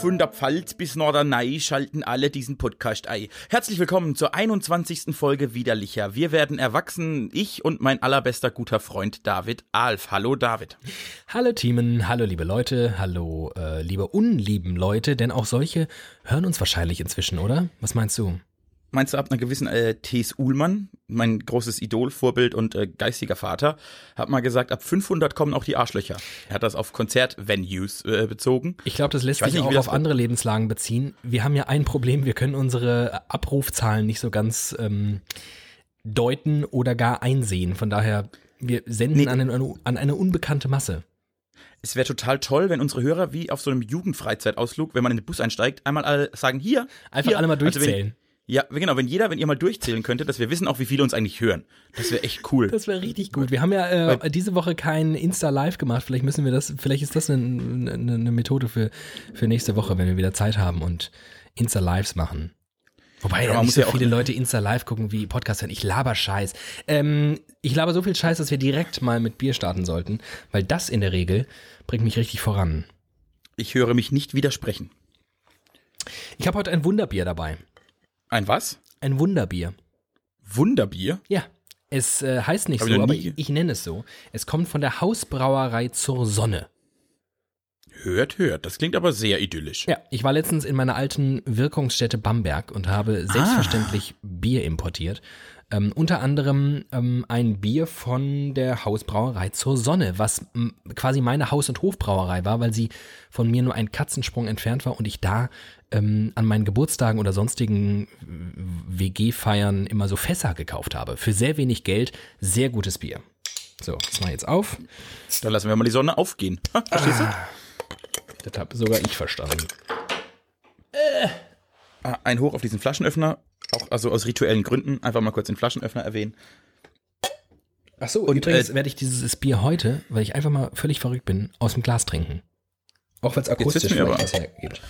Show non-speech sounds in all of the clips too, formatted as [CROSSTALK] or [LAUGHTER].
Von der Pfalz bis Norderney schalten alle diesen Podcast ein. Herzlich willkommen zur 21. Folge Widerlicher. Wir werden erwachsen, ich und mein allerbester guter Freund David Alf. Hallo David. Hallo Teamen, hallo liebe Leute, hallo äh, liebe unlieben Leute, denn auch solche hören uns wahrscheinlich inzwischen, oder? Was meinst du? Meinst du, ab einer gewissen äh, T.S. Uhlmann, mein großes Idol, Vorbild und äh, geistiger Vater, hat mal gesagt, ab 500 kommen auch die Arschlöcher. Er hat das auf Konzertvenues äh, bezogen. Ich glaube, das lässt sich nicht, auch auf andere Lebenslagen beziehen. Wir haben ja ein Problem, wir können unsere Abrufzahlen nicht so ganz ähm, deuten oder gar einsehen. Von daher, wir senden Nee. an, eine, an eine unbekannte Masse. Es wäre total toll, wenn unsere Hörer wie auf so einem Jugendfreizeitausflug, wenn man in den Bus einsteigt, einmal alle sagen, hier. Einfach hier. alle mal Also durchzählen. Ja, genau, wenn jeder, wenn ihr mal durchzählen könntet, dass wir wissen auch, wie viele uns eigentlich hören. Das wäre echt cool. Das wäre richtig gut. Wir haben ja äh, diese Woche kein Insta-Live gemacht. Vielleicht müssen wir das, vielleicht ist das eine, eine, eine Methode für, für nächste Woche, wenn wir wieder Zeit haben und Insta-Lives machen. Wobei Ja, ja, man nicht muss so ja auch- viele Leute Insta-Live gucken wie Podcast hören. Ich laber Scheiß. Ähm, ich laber so viel Scheiß, dass wir direkt mal mit Bier starten sollten, weil das in der Regel bringt mich richtig voran. Ich höre mich nicht widersprechen. Ich habe heute ein Wunderbier dabei. Ein was? Ein Wunderbier. Wunderbier? Ja. Es äh, heißt nicht Hab so, aber ich, ich nenne es so. Es kommt von der Hausbrauerei zur Sonne. Hört, hört. Das klingt aber sehr idyllisch. Ja, ich war letztens in meiner alten Wirkungsstätte Bamberg und habe selbstverständlich Bier importiert. Ähm, unter anderem ähm, ein Bier von der Hausbrauerei zur Sonne, was m, quasi meine Haus- und Hofbrauerei war, weil sie von mir nur einen Katzensprung entfernt war und ich da ähm, an meinen Geburtstagen oder sonstigen WG-Feiern immer so Fässer gekauft habe. Für sehr wenig Geld, sehr gutes Bier. So, das mal jetzt auf. Dann lassen wir mal die Sonne aufgehen. Ha, [LAUGHS] verstehst du? Das habe sogar ich verstanden. Ah, ein Hoch auf diesen Flaschenöffner. Auch also aus rituellen Gründen. Einfach mal kurz den Flaschenöffner erwähnen. Ach so, Und, übrigens äh, werde ich dieses Bier heute, weil ich einfach mal völlig verrückt bin, aus dem Glas trinken. Auch wenn es akustisch vielleicht hergibt.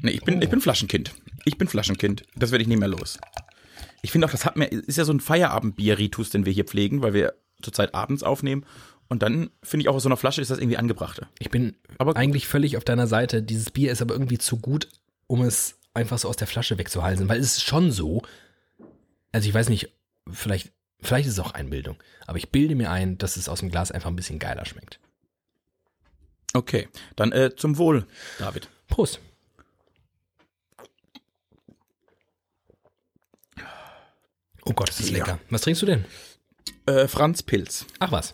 Nee, ich bin, ich bin Flaschenkind. Ich bin Flaschenkind. Das werde ich nicht mehr los. Ich finde auch, das hat mir, ist ja so ein Feierabendbier-Ritus, den wir hier pflegen, weil wir zurzeit abends aufnehmen. Und dann finde ich auch aus so einer Flasche ist das irgendwie angebrachter. Ich bin Aber eigentlich völlig auf deiner Seite. Dieses Bier ist aber irgendwie zu gut, um es einfach so aus der Flasche wegzuhalsen, weil es ist schon so. Also ich weiß nicht, vielleicht, vielleicht ist es auch Einbildung, aber ich bilde mir ein, dass es aus dem Glas einfach ein bisschen geiler schmeckt. Okay, dann äh, zum Wohl, David. Prost. Oh Gott, ist das Ja. lecker. Was trinkst du denn? Äh, Franz Pilz. Ach was.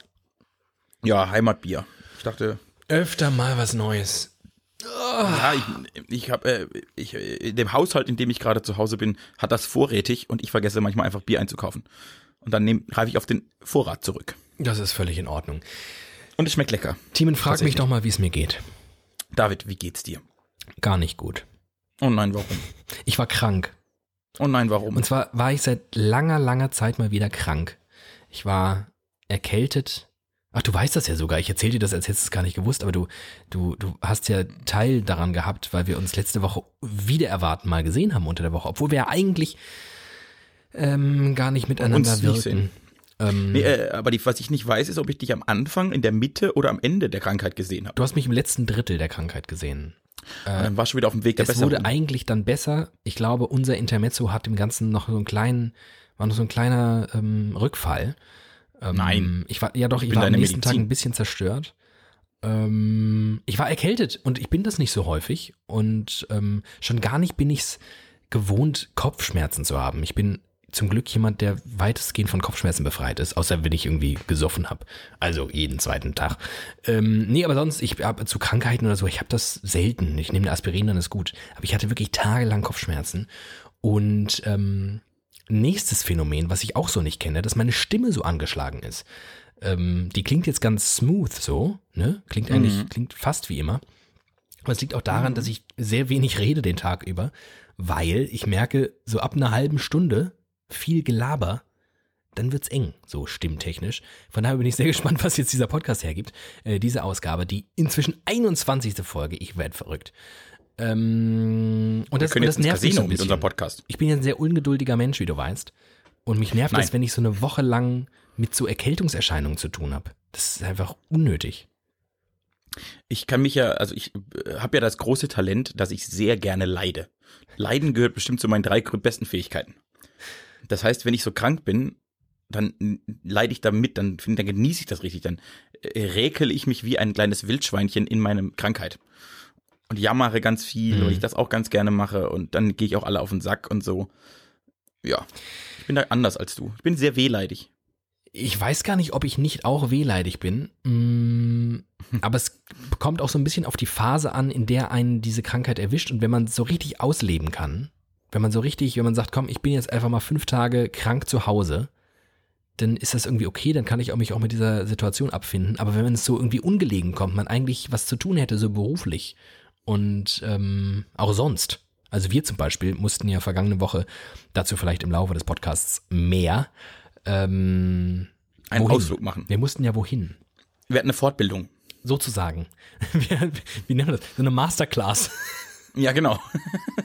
Ja, Heimatbier. Ich dachte, Öfter mal was Neues. Ja, ich, ich habe, äh, ich, äh, in dem Haushalt, in dem ich gerade zu Hause bin, hat das vorrätig und ich vergesse manchmal einfach Bier einzukaufen. Und dann nehm- greife ich auf den Vorrat zurück. Das ist völlig in Ordnung. Und es schmeckt lecker. Timen, frag mich doch mal, wie es mir geht. David, wie geht's dir? Gar nicht gut. Oh nein, warum? Ich war krank. Oh nein, warum? Und zwar war ich seit langer, langer Zeit mal wieder krank. Ich war erkältet. Ach, du weißt das ja sogar. Ich erzähle dir das, als hättest du es gar nicht gewusst, aber du, du, du hast ja Teil daran gehabt, weil wir uns letzte Woche wieder erwarten mal gesehen haben unter der Woche, obwohl wir ja eigentlich ähm, gar nicht miteinander Uns wirken. Ähm, Nee, äh, aber die, was ich nicht weiß, ist, ob ich dich am Anfang, in der Mitte oder am Ende der Krankheit gesehen habe. Du hast mich im letzten Drittel der Krankheit gesehen. Dann warst du wieder auf dem Weg der Es Besserung. wurde eigentlich dann besser. Ich glaube, unser Intermezzo hat dem Ganzen noch so einen kleinen, war noch so ein kleiner ähm, Rückfall. Ähm, Nein. Ich war, ja doch, ich, bin war am nächsten Tag Medizin. ein bisschen zerstört. Ähm, ich war erkältet und ich bin das nicht so häufig und ähm, schon gar nicht bin ich es gewohnt, Kopfschmerzen zu haben. Ich bin zum Glück jemand, der weitestgehend von Kopfschmerzen befreit ist, außer wenn ich irgendwie gesoffen habe. Also jeden zweiten Tag. Ähm, nee, aber sonst, ich habe zu Krankheiten oder so, ich habe das selten. Ich nehme eine Aspirin, dann ist gut. Aber ich hatte wirklich tagelang Kopfschmerzen. Und ähm, nächstes Phänomen, was ich auch so nicht kenne, dass meine Stimme so angeschlagen ist. Ähm, die klingt jetzt ganz smooth so, ne? Klingt eigentlich, klingt fast wie immer. Aber es liegt auch daran, dass ich sehr wenig rede den Tag über, weil ich merke, so ab einer halben Stunde viel Gelaber, dann wird's eng, so stimmtechnisch. Von daher bin ich sehr [LAUGHS] gespannt, was jetzt dieser Podcast hergibt. Äh, diese Ausgabe, die inzwischen 21. Folge, ich werd verrückt. Ähm, und das, Wir können und das nervt mich Casino so ein mit unserem. Podcast. Ich bin ja ein sehr ungeduldiger Mensch, wie du weißt. Und mich nervt Nein. das, wenn ich so eine Woche lang mit so Erkältungserscheinungen zu tun habe. Das ist einfach unnötig. Ich kann mich ja, also ich habe ja das große Talent, dass ich sehr gerne leide. Leiden gehört bestimmt zu meinen drei besten Fähigkeiten. Das heißt, wenn ich so krank bin, dann leide ich da mit, dann, dann genieße ich das richtig, dann äh, räkel ich mich wie ein kleines Wildschweinchen in meine Krankheit. Und jammere ganz viel, Mhm. weil ich das auch ganz gerne mache und dann gehe ich auch alle auf den Sack und so. Ja, ich bin da anders als du. Ich bin sehr wehleidig. Ich weiß gar nicht, ob ich nicht auch wehleidig bin. Mm, [LAUGHS] Aber es kommt auch so ein bisschen auf die Phase an, in der einen diese Krankheit erwischt. Und wenn man so richtig ausleben kann, wenn man so richtig, wenn man sagt, komm, ich bin jetzt einfach mal fünf Tage krank zu Hause, dann ist das irgendwie okay, dann kann ich auch mich auch mit dieser Situation abfinden. Aber wenn es so irgendwie ungelegen kommt, man eigentlich was zu tun hätte, so beruflich und ähm, auch sonst. Also wir zum Beispiel mussten ja vergangene Woche, dazu vielleicht im Laufe des Podcasts mehr, ähm, Einen wohin? Ausflug machen. Wir mussten ja wohin? Wir hatten eine Fortbildung. Sozusagen. [LAUGHS] Wir, wie nennen wir das? So eine Masterclass. Ja, genau.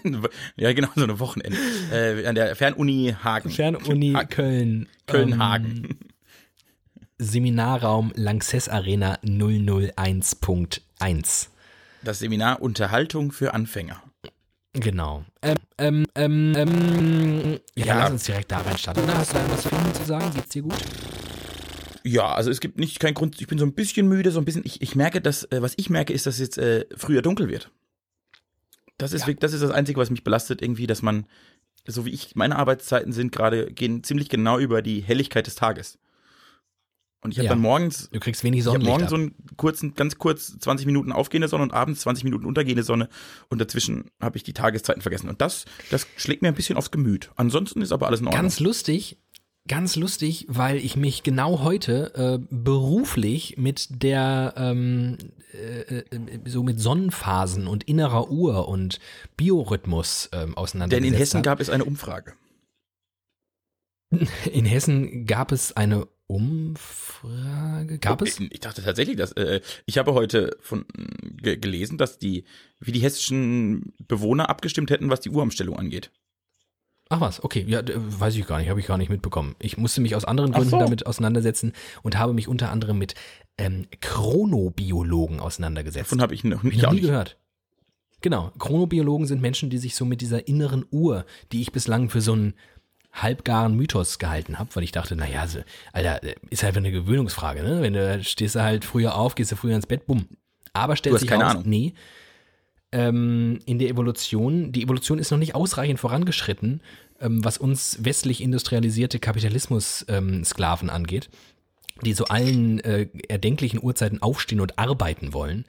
[LAUGHS] ja, genau, so eine Wochenende. Äh, an der Fernuni Hagen. Fernuni Ha- Köln. Köln-Hagen. Ähm, Seminarraum Lanxess Arena 001.1. Das Seminar Unterhaltung für Anfänger. Genau. Ähm, ähm, ähm, ähm, ja, Ja. lass uns direkt da reinstarten. Hast du da was für zu sagen? Geht's dir gut? Ja, also es gibt nicht keinen Grund, ich bin so ein bisschen müde, so ein bisschen, ich, ich merke, dass, äh, was ich merke, ist, dass jetzt äh, früher dunkel wird. Das ist, Ja. das ist das Einzige, was mich belastet, irgendwie, dass man, so wie ich, meine Arbeitszeiten sind gerade, gehen ziemlich genau über die Helligkeit des Tages. Und ich habe Ja. dann morgens, Du kriegst wenig ich habe Sonnenlicht morgens ab. so einen kurzen, ganz kurz 20 Minuten aufgehende Sonne und abends 20 Minuten untergehende Sonne und dazwischen habe ich die Tageszeiten vergessen. Und das, das schlägt mir ein bisschen aufs Gemüt. Ansonsten ist aber alles in Ordnung. Ganz lustig, ganz lustig, weil ich mich genau heute äh, beruflich mit der ähm, äh, äh, so mit Sonnenphasen und innerer Uhr und Biorhythmus Denn auseinandergesetzt in Hessen habe. gab es eine Umfrage. In Hessen gab es eine Umfrage. Gab es? Ich dachte tatsächlich, dass äh, ich habe heute von ge gelesen, dass die wie die hessischen Bewohner abgestimmt hätten, was die Uhrumstellung angeht. Ach was, okay, ja, weiß ich gar nicht, habe ich gar nicht mitbekommen. Ich musste mich aus anderen Gründen so. damit auseinandersetzen und habe mich unter anderem mit ähm, Chronobiologen auseinandergesetzt. Davon habe ich noch ich nicht, noch nie gehört. Genau, Chronobiologen sind Menschen, die sich so mit dieser inneren Uhr, die ich bislang für so einen halbgaren Mythos gehalten habe, weil ich dachte, naja, so, Alter, ist halt eine Gewöhnungsfrage, ne? Wenn du stehst du halt früher auf, gehst du früher ins Bett, bumm. Aber stellt sich keine raus, Ahnung. nee, ähm, in der Evolution, die Evolution ist noch nicht ausreichend vorangeschritten, ähm, was uns westlich industrialisierte Kapitalismus-Sklaven angeht, die zu allen äh, erdenklichen Uhrzeiten aufstehen und arbeiten wollen.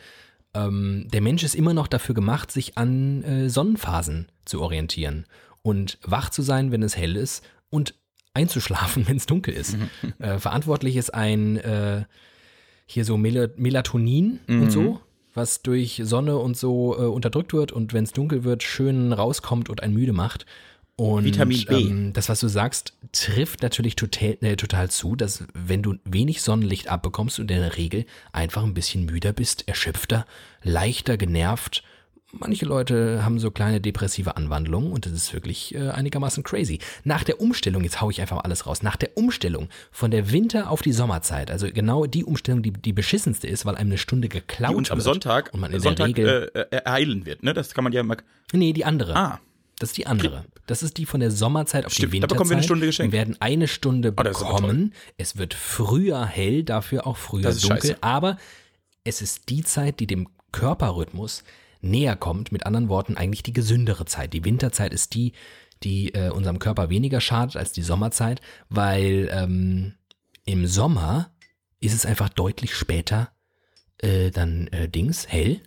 Ähm, der Mensch ist immer noch dafür gemacht, sich an äh, Sonnenphasen zu orientieren und wach zu sein, wenn es hell ist und einzuschlafen, [LAUGHS] wenn es dunkel ist. äh, verantwortlich ist ein äh, hier so Mel Melatonin und so, was durch Sonne und so äh, unterdrückt wird und wenn es dunkel wird, schön rauskommt und einen müde macht. Und Vitamin B. Ähm, das, was du sagst, trifft natürlich total, äh, total zu, dass wenn du wenig Sonnenlicht abbekommst und in der Regel einfach ein bisschen müder bist, erschöpfter, leichter genervt. Manche Leute haben so kleine depressive Anwandlungen und das ist wirklich äh, einigermaßen crazy. Nach der Umstellung, jetzt hau ich einfach mal alles raus, nach der Umstellung von der Winter auf die Sommerzeit, also genau die Umstellung, die die beschissenste ist, weil einem eine Stunde geklaut Die uns am wird Sonntag, und man in Sonntag der Regel, äh, äh, ereilen wird. Ne? Das kann man ja mal. nee, die andere. Ah, Das ist die andere. Das ist die von der Sommerzeit auf Stimmt, die da Winterzeit. bekommen wir eine Stunde geschenkt. Wir werden eine Stunde Oh, aber bekommen. es wird früher hell, dafür auch früher dunkel. scheiße. Aber es ist die Zeit, die dem Körperrhythmus näher kommt. Mit anderen Worten, eigentlich die gesündere Zeit. Die Winterzeit ist die, die äh, unserem Körper weniger schadet als die Sommerzeit, weil ähm, im Sommer ist es einfach deutlich später äh, dann äh, Dings hell.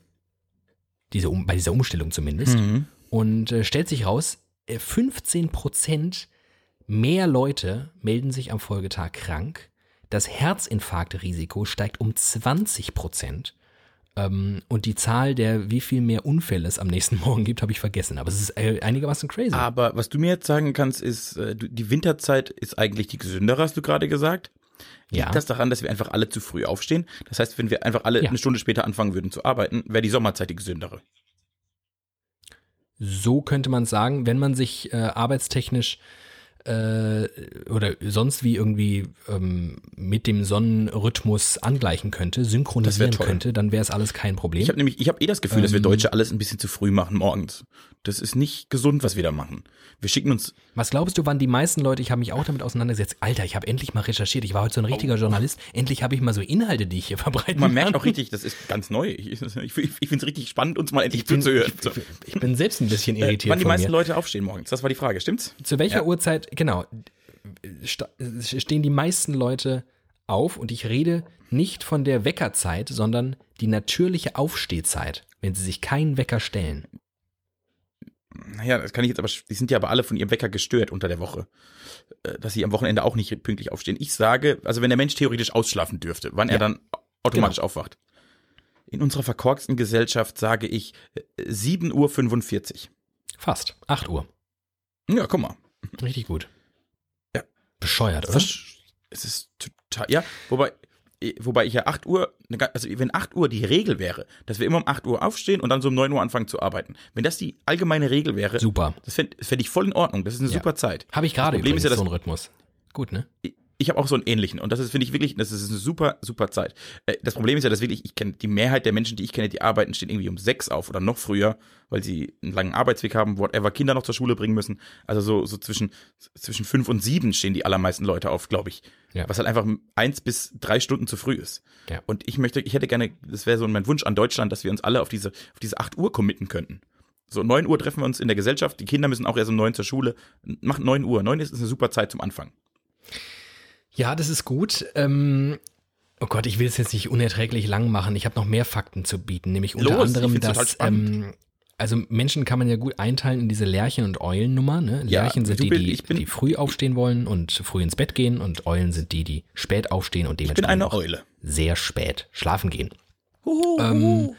Diese, um, bei dieser Umstellung zumindest. mhm. Und äh, stellt sich raus, äh, 15% mehr Leute melden sich am Folgetag krank. Das Herzinfarktrisiko steigt um 20%. Ähm, und die Zahl der, wie viel mehr Unfälle es am nächsten [LAUGHS] Morgen gibt, habe ich vergessen. Aber es ist äh, einigermaßen crazy. Aber was du mir jetzt sagen kannst, ist, äh, die Winterzeit ist eigentlich die gesündere, hast du gerade gesagt. Liegt Ja. das daran, dass wir einfach alle zu früh aufstehen? Das heißt, wenn wir einfach alle Ja. eine Stunde später anfangen würden zu arbeiten, wäre die Sommerzeit die gesündere. so könnte man sagen, wenn man sich äh, arbeitstechnisch äh, oder sonst wie irgendwie ähm, mit dem Sonnenrhythmus angleichen könnte, synchronisieren könnte, dann wäre es alles kein Problem. Ich habe nämlich, ich habe eh das Gefühl, dass wir Ähm. Deutsche alles ein bisschen zu früh machen morgens. Das ist nicht gesund, was wir da machen. Wir schicken uns, Was glaubst du, wann die meisten Leute, ich habe mich auch damit auseinandergesetzt, Alter, ich habe endlich mal recherchiert, ich war heute so ein richtiger Journalist, endlich habe ich mal so Inhalte, die ich hier verbreiten man merkt auch richtig, das ist ganz neu. Ich, ich, ich finde es richtig spannend, uns mal endlich ich bin, zuzuhören. ich, So. ich bin selbst ein bisschen Äh, irritiert wann die meisten mir. Leute aufstehen morgens? Das war die Frage, stimmt's? Zu welcher Ja. Uhrzeit, genau, stehen die meisten Leute auf und ich rede nicht von der Weckerzeit, sondern die natürliche Aufstehzeit, wenn sie sich keinen Wecker stellen. Naja, das kann ich jetzt aber, die sind ja aber alle von ihrem Wecker gestört unter der Woche. Äh, Dass sie am Wochenende auch nicht pünktlich aufstehen. Ich sage, also wenn der Mensch theoretisch ausschlafen dürfte, wann er Ja. dann automatisch aufwacht. In unserer verkorksten Gesellschaft sage ich äh, 7.45 Uhr. Fast. 8 Uhr. Ja, guck mal. Richtig gut. Ja. Bescheuert, oder? Es ist total, ja, wobei, wobei ich ja 8 Uhr, ne, also wenn 8 Uhr die Regel wäre, dass wir immer um 8 Uhr aufstehen und dann so um 9 Uhr anfangen zu arbeiten. Wenn das die allgemeine Regel wäre, Super. das fände fänd ich voll in Ordnung. Das ist eine Ja. super Zeit. Habe ich gerade übrigens ist ja, dass- so einen Rhythmus. Gut, ne? Ich habe auch so einen ähnlichen und das ist, finde ich wirklich, das ist eine super, super Zeit. Äh, Das Problem ist ja, dass wirklich, ich kenne die Mehrheit der Menschen, die ich kenne, die arbeiten, stehen irgendwie um sechs auf oder noch früher, weil sie einen langen Arbeitsweg haben, whatever, Kinder noch zur Schule bringen müssen. Also so, so zwischen, zwischen fünf und sieben stehen die allermeisten Leute auf, glaube ich. Ja. Was halt einfach eins bis drei Stunden zu früh ist. Ja. Und ich möchte, ich hätte gerne, das wäre so mein Wunsch an Deutschland, dass wir uns alle auf diese, auf diese acht Uhr committen könnten. So, neun Uhr treffen wir uns in der Gesellschaft, die Kinder müssen auch erst um neun zur Schule. Macht neun Uhr. Neun ist eine super Zeit zum Anfang. Ja, das ist gut. Ähm, oh Gott, ich will es jetzt nicht unerträglich lang machen. Ich habe noch mehr Fakten zu bieten, nämlich unter Los, anderem, dass ähm, also Menschen kann man ja gut einteilen in diese Lerchen- und Eulennummer. Ne? Ja, Lerchen sind du die, bist- die, bin- die früh aufstehen wollen und früh ins Bett gehen und Eulen sind die, die spät aufstehen und bin dementsprechend auch Eule. sehr spät schlafen gehen. Huhu, Ähm,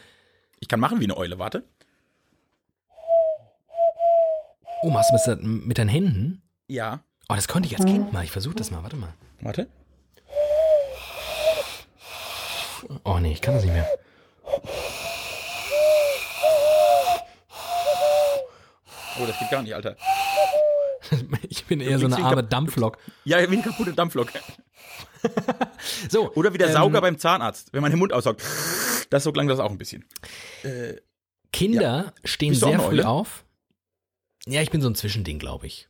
ich kann machen wie eine Eule, warte. Oh, machst du das mit deinen Händen? Ja. Oh, das konnte ich als Kind mal. Ich versuche das mal. Warte mal. Warte. Oh nee, ich kann das nicht mehr. Oh, das geht gar nicht, Alter. [LAUGHS] Ich bin eher so eine arme Dampflok. Ja, wie eine kaputte Dampflok. [LAUGHS] So, Oder wie der ähm, Sauger beim Zahnarzt, wenn man den Mund aussaugt. Das so klang das auch ein bisschen. Kinder stehen Bist du auch sehr früh auf. Ja, ich bin so ein Zwischending, glaube ich.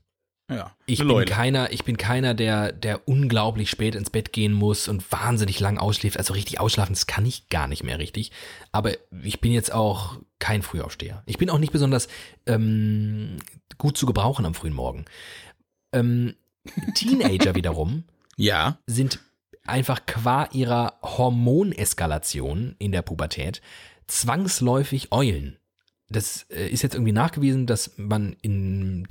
Ja. Ich bin Leule. keiner, ich bin keiner, der, der unglaublich spät ins Bett gehen muss und wahnsinnig lang ausschläft. Also richtig ausschlafen, das kann ich gar nicht mehr richtig. Aber ich bin jetzt auch kein Frühaufsteher. Ich bin auch nicht besonders ähm, gut zu gebrauchen am frühen Morgen. Ähm, Teenager [LAUGHS] wiederum Ja. sind einfach qua ihrer Hormoneskalation in der Pubertät zwangsläufig Eulen. Das äh, ist jetzt irgendwie nachgewiesen, dass man im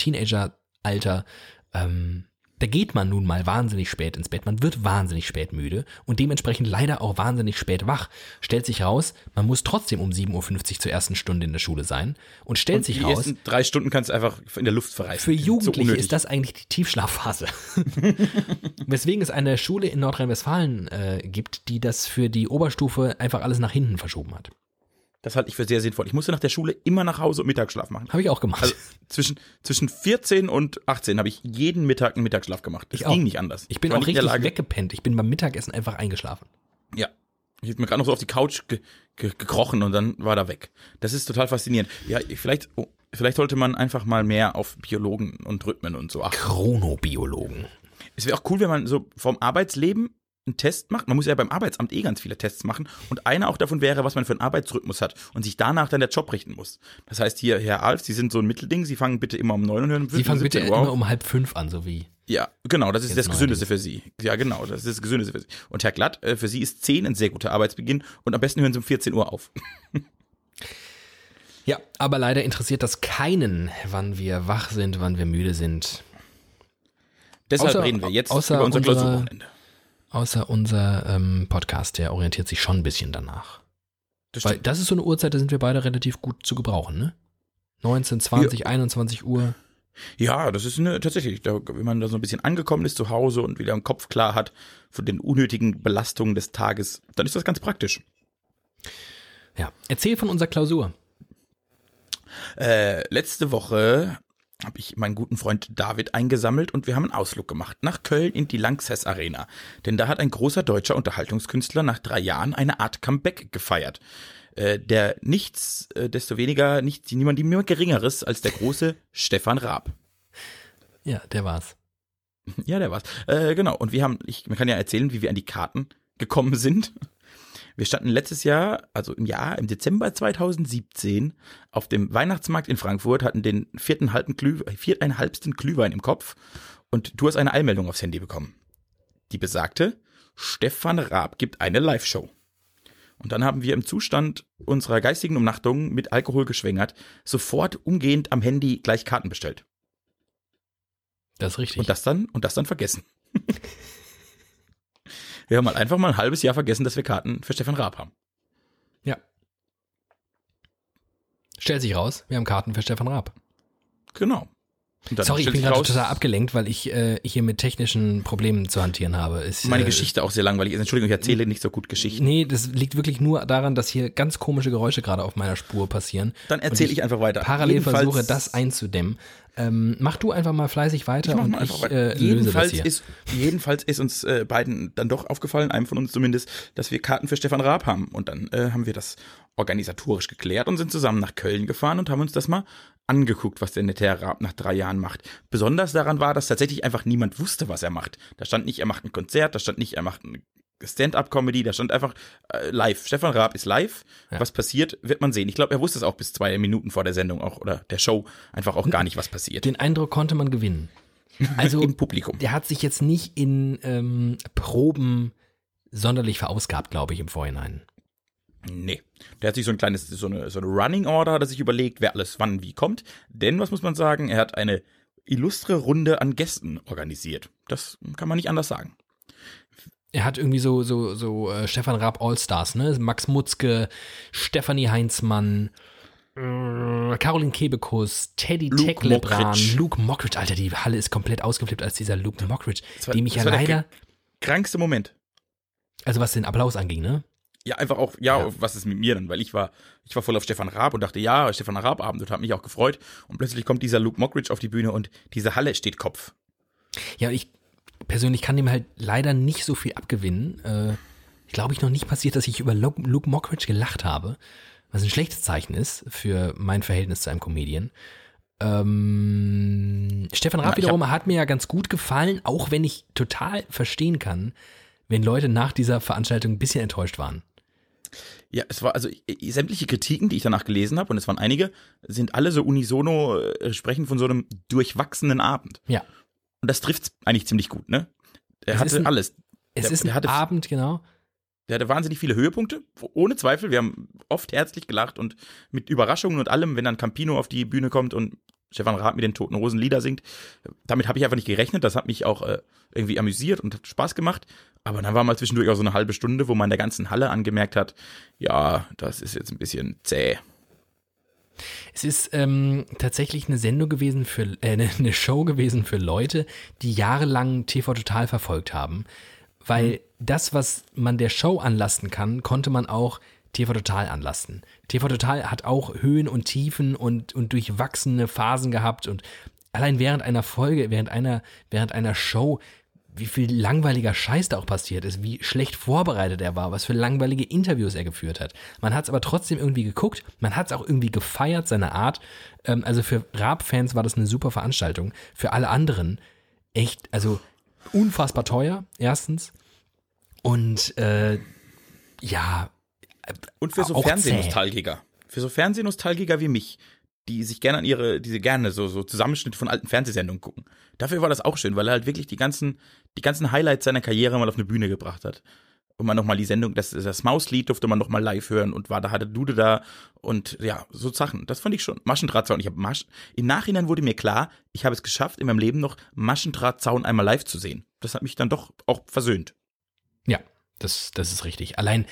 Teenageralter, ähm, da geht man nun mal wahnsinnig spät ins Bett, man wird wahnsinnig spät müde und dementsprechend leider auch wahnsinnig spät wach. Stellt sich raus, man muss trotzdem um 7.50 Uhr zur ersten Stunde in der Schule sein und stellt Und sich die raus, ersten drei Stunden kannst du einfach in der Luft verreißen. für Jugendliche unnötig. ist das eigentlich die Tiefschlafphase. [LAUGHS] Weswegen es eine Schule in Nordrhein-Westfalen äh, gibt, die das für die Oberstufe einfach alles nach hinten verschoben hat. Das halte ich für sehr sinnvoll. Ich musste nach der Schule immer nach Hause und Mittagsschlaf machen. Habe ich auch gemacht. Also zwischen, zwischen 14 und 18 habe ich jeden Mittag einen Mittagsschlaf gemacht. Das Ich auch. ging nicht anders. ich bin war auch richtig weggepennt. Ich bin beim Mittagessen einfach eingeschlafen. Ja. Ich hab mir gerade noch so auf die Couch ge ge gekrochen und dann war er weg. Das ist total faszinierend. Ja, vielleicht, oh, vielleicht sollte man einfach mal mehr auf Biologen und Rhythmen und so achten. Chronobiologen. Es wäre auch cool, wenn man so vom Arbeitsleben einen Test macht. Man muss ja beim Arbeitsamt eh ganz viele Tests machen. Und einer auch davon wäre, was man für einen Arbeitsrhythmus hat und sich danach dann der Job richten muss. Das heißt hier, Herr Alf, Sie sind so ein Mittelding. Sie fangen bitte immer um 9 und hören um Sie fangen bitte 17 Uhr immer um halb fünf an, so wie. Ja, genau, das ist Jetzt das. Gesündeste für Sie. Ja, genau, das ist das Gesündeste für Sie. Und Herr Glatt, äh, für Sie ist 10 ein sehr guter Arbeitsbeginn und am besten hören Sie um 14 Uhr auf. [LAUGHS] Ja, aber leider interessiert das keinen, wann wir wach sind, wann wir müde sind. Deshalb Außer- reden wir jetzt außer über unser Klausurwochenende. Außer unser ähm, Podcast, der orientiert sich schon ein bisschen danach. Das Weil das ist so eine Uhrzeit, da sind wir beide relativ gut zu gebrauchen, ne? 19, 20, 21 Uhr. Ja, das ist eine, tatsächlich, da, wenn man da so ein bisschen angekommen ist zu Hause und wieder im Kopf klar hat von den unnötigen Belastungen des Tages, dann ist das ganz praktisch. Ja. Erzähl von unserer Klausur. Äh, letzte Woche habe ich meinen guten Freund David eingesammelt und wir haben einen Ausflug gemacht nach Köln in die Lanxess Arena. Denn da hat ein großer deutscher Unterhaltungskünstler nach drei Jahren eine Art Comeback gefeiert. Äh, der nichts, äh, desto weniger, nicht, niemand, niemand geringeres als der große [LAUGHS] Stefan Raab. Ja, der war's. Ja, der war's. Äh, genau. Und wir haben, ich, man kann ja erzählen, wie wir an die Karten gekommen sind. Wir standen letztes Jahr, also im Jahr, im Dezember 2017, auf dem Weihnachtsmarkt in Frankfurt, hatten den vierten halben Glüh, vierteinhalbsten Glühwein im Kopf und du hast eine Eilmeldung aufs Handy bekommen. Die besagte, Stefan Raab gibt eine Live-Show. Und dann haben wir im Zustand unserer geistigen Umnachtung mit Alkohol geschwängert, sofort umgehend am Handy gleich Karten bestellt. Das ist richtig. Und das dann, und das dann vergessen. [LAUGHS] wir haben halt einfach mal ein halbes Jahr vergessen, dass wir Karten für Stefan Raab haben. ja. Stellt sich raus, wir haben Karten für Stefan Raab. Genau. Sorry, ich bin gerade total abgelenkt, weil ich äh, hier mit technischen Problemen zu hantieren habe. Ist, meine äh, Geschichte auch sehr langweilig ist. Entschuldigung, ich erzähle nicht so gut Geschichten. Nee, das liegt wirklich nur daran, dass hier ganz komische Geräusche gerade auf meiner Spur passieren. Dann erzähle Und ich einfach weiter. Parallel Jedenfalls- versuche, das einzudämmen. Ähm, mach du einfach mal fleißig weiter Ich und ich weiter. äh, jedenfalls, ist, jedenfalls ist uns äh, beiden dann doch aufgefallen, einem von uns zumindest, dass wir Karten für Stefan Raab haben. Und dann äh, haben wir das organisatorisch geklärt und sind zusammen nach Köln gefahren und haben uns das mal angeguckt, was der Raab nach drei Jahren macht. Besonders daran war, dass tatsächlich einfach niemand wusste, was er macht. Da stand nicht, er macht ein Konzert, da stand nicht, er macht eine Stand-up-Comedy, da stand einfach äh, live. Stefan Raab ist live. Ja. Was passiert, wird man sehen. Ich glaube, er wusste es auch bis zwei Minuten vor der Sendung auch oder der Show einfach auch gar nicht, was passiert. Den Eindruck konnte man gewinnen. Also, [LAUGHS] Im Publikum. der hat sich jetzt nicht in ähm, Proben sonderlich verausgabt, glaube ich, im Vorhinein. Nee. Der hat sich so ein kleines, so eine, so eine Running Order, hat er sich überlegt, wer alles wann wie kommt. Denn, was muss man sagen, er hat eine illustre Runde an Gästen organisiert. Das kann man nicht anders sagen. Er hat irgendwie so, so, so äh, Stefan Raab Allstars, ne? Max Mutzke, Stefanie Heinzmann, äh, Caroline Kebekus, Teddy Mockridge. Luke Mockridge. Alter, die Halle ist komplett ausgeflippt als dieser Luke Mockridge, war- dem ich ja leider, Krankste Moment. also was den Applaus anging, ne? Ja, einfach auch, ja, Ja. was ist mit mir dann? Weil ich war, ich war voll auf Stefan Raab und dachte, ja, Stefan Raab Abend und habe mich auch gefreut. Und plötzlich kommt dieser Luke Mockridge auf die Bühne und diese Halle steht Kopf. Ja, ich persönlich kann dem halt leider nicht so viel abgewinnen. Äh, ich glaube, ich noch nicht passiert, dass ich über Luke, Mockridge gelacht habe, was ein schlechtes Zeichen ist für mein Verhältnis zu einem Comedian. Ähm, Stefan Raab ich wiederum hat mir ja ganz gut gefallen, auch wenn ich total verstehen kann, wenn Leute nach dieser Veranstaltung ein bisschen enttäuscht waren. Ja, es war also i- sämtliche Kritiken, die ich danach gelesen habe, und es waren einige, sind alle so unisono äh, sprechen von so einem durchwachsenen Abend. Ja, Und das trifft eigentlich ziemlich gut, ne? Er Es hatte ein- alles. es Der- ist ein hatte- Abend, genau. Der hatte wahnsinnig viele Höhepunkte, ohne Zweifel. Wir haben oft herzlich gelacht und mit Überraschungen und allem, wenn dann Campino auf die Bühne kommt und Stefan Raab mit den Toten Rosen Lieder singt. Damit habe ich einfach nicht gerechnet. Das hat mich auch äh, irgendwie amüsiert und hat Spaß gemacht. Aber dann war mal zwischendurch auch so eine halbe Stunde, wo man in der ganzen Halle angemerkt hat, ja, das ist jetzt ein bisschen zäh. Es ist ähm, tatsächlich eine Sendung gewesen für, äh, eine, eine Show gewesen für Leute, die jahrelang TV Total verfolgt haben. Weil das, was man der Show anlasten kann, konnte man auch TV Total anlasten. TV Total hat auch Höhen und Tiefen und, und durchwachsene Phasen gehabt und allein während einer Folge, während einer, während einer Show, wie viel langweiliger Scheiß da auch passiert ist, wie schlecht vorbereitet er war, was für langweilige Interviews er geführt hat. Man hat es aber trotzdem irgendwie geguckt, man hat es auch irgendwie gefeiert, seine Art. Ähm, also für Raab-Fans war das eine super Veranstaltung. Für alle anderen echt, also unfassbar teuer, erstens. Und äh, ja, Und für so Fernsehnostalgiker. Für so Fernsehnostalgiker wie mich, die sich gerne an ihre, diese gerne so, so Zusammenschnitte von alten Fernsehsendungen gucken. Dafür war das auch schön, weil er halt wirklich die ganzen, die ganzen Highlights seiner Karriere mal auf eine Bühne gebracht hat. Und man nochmal die Sendung, das, das Mauslied durfte man nochmal live hören und war da hatte Dude da und ja, so Sachen. Das fand ich schon. Maschendrahtzaun. Ich habe Masch Im Nachhinein wurde mir klar, ich habe es geschafft, in meinem Leben noch Maschendrahtzaun einmal live zu sehen. Das hat mich dann doch auch versöhnt. Ja, das, das ist richtig. Allein,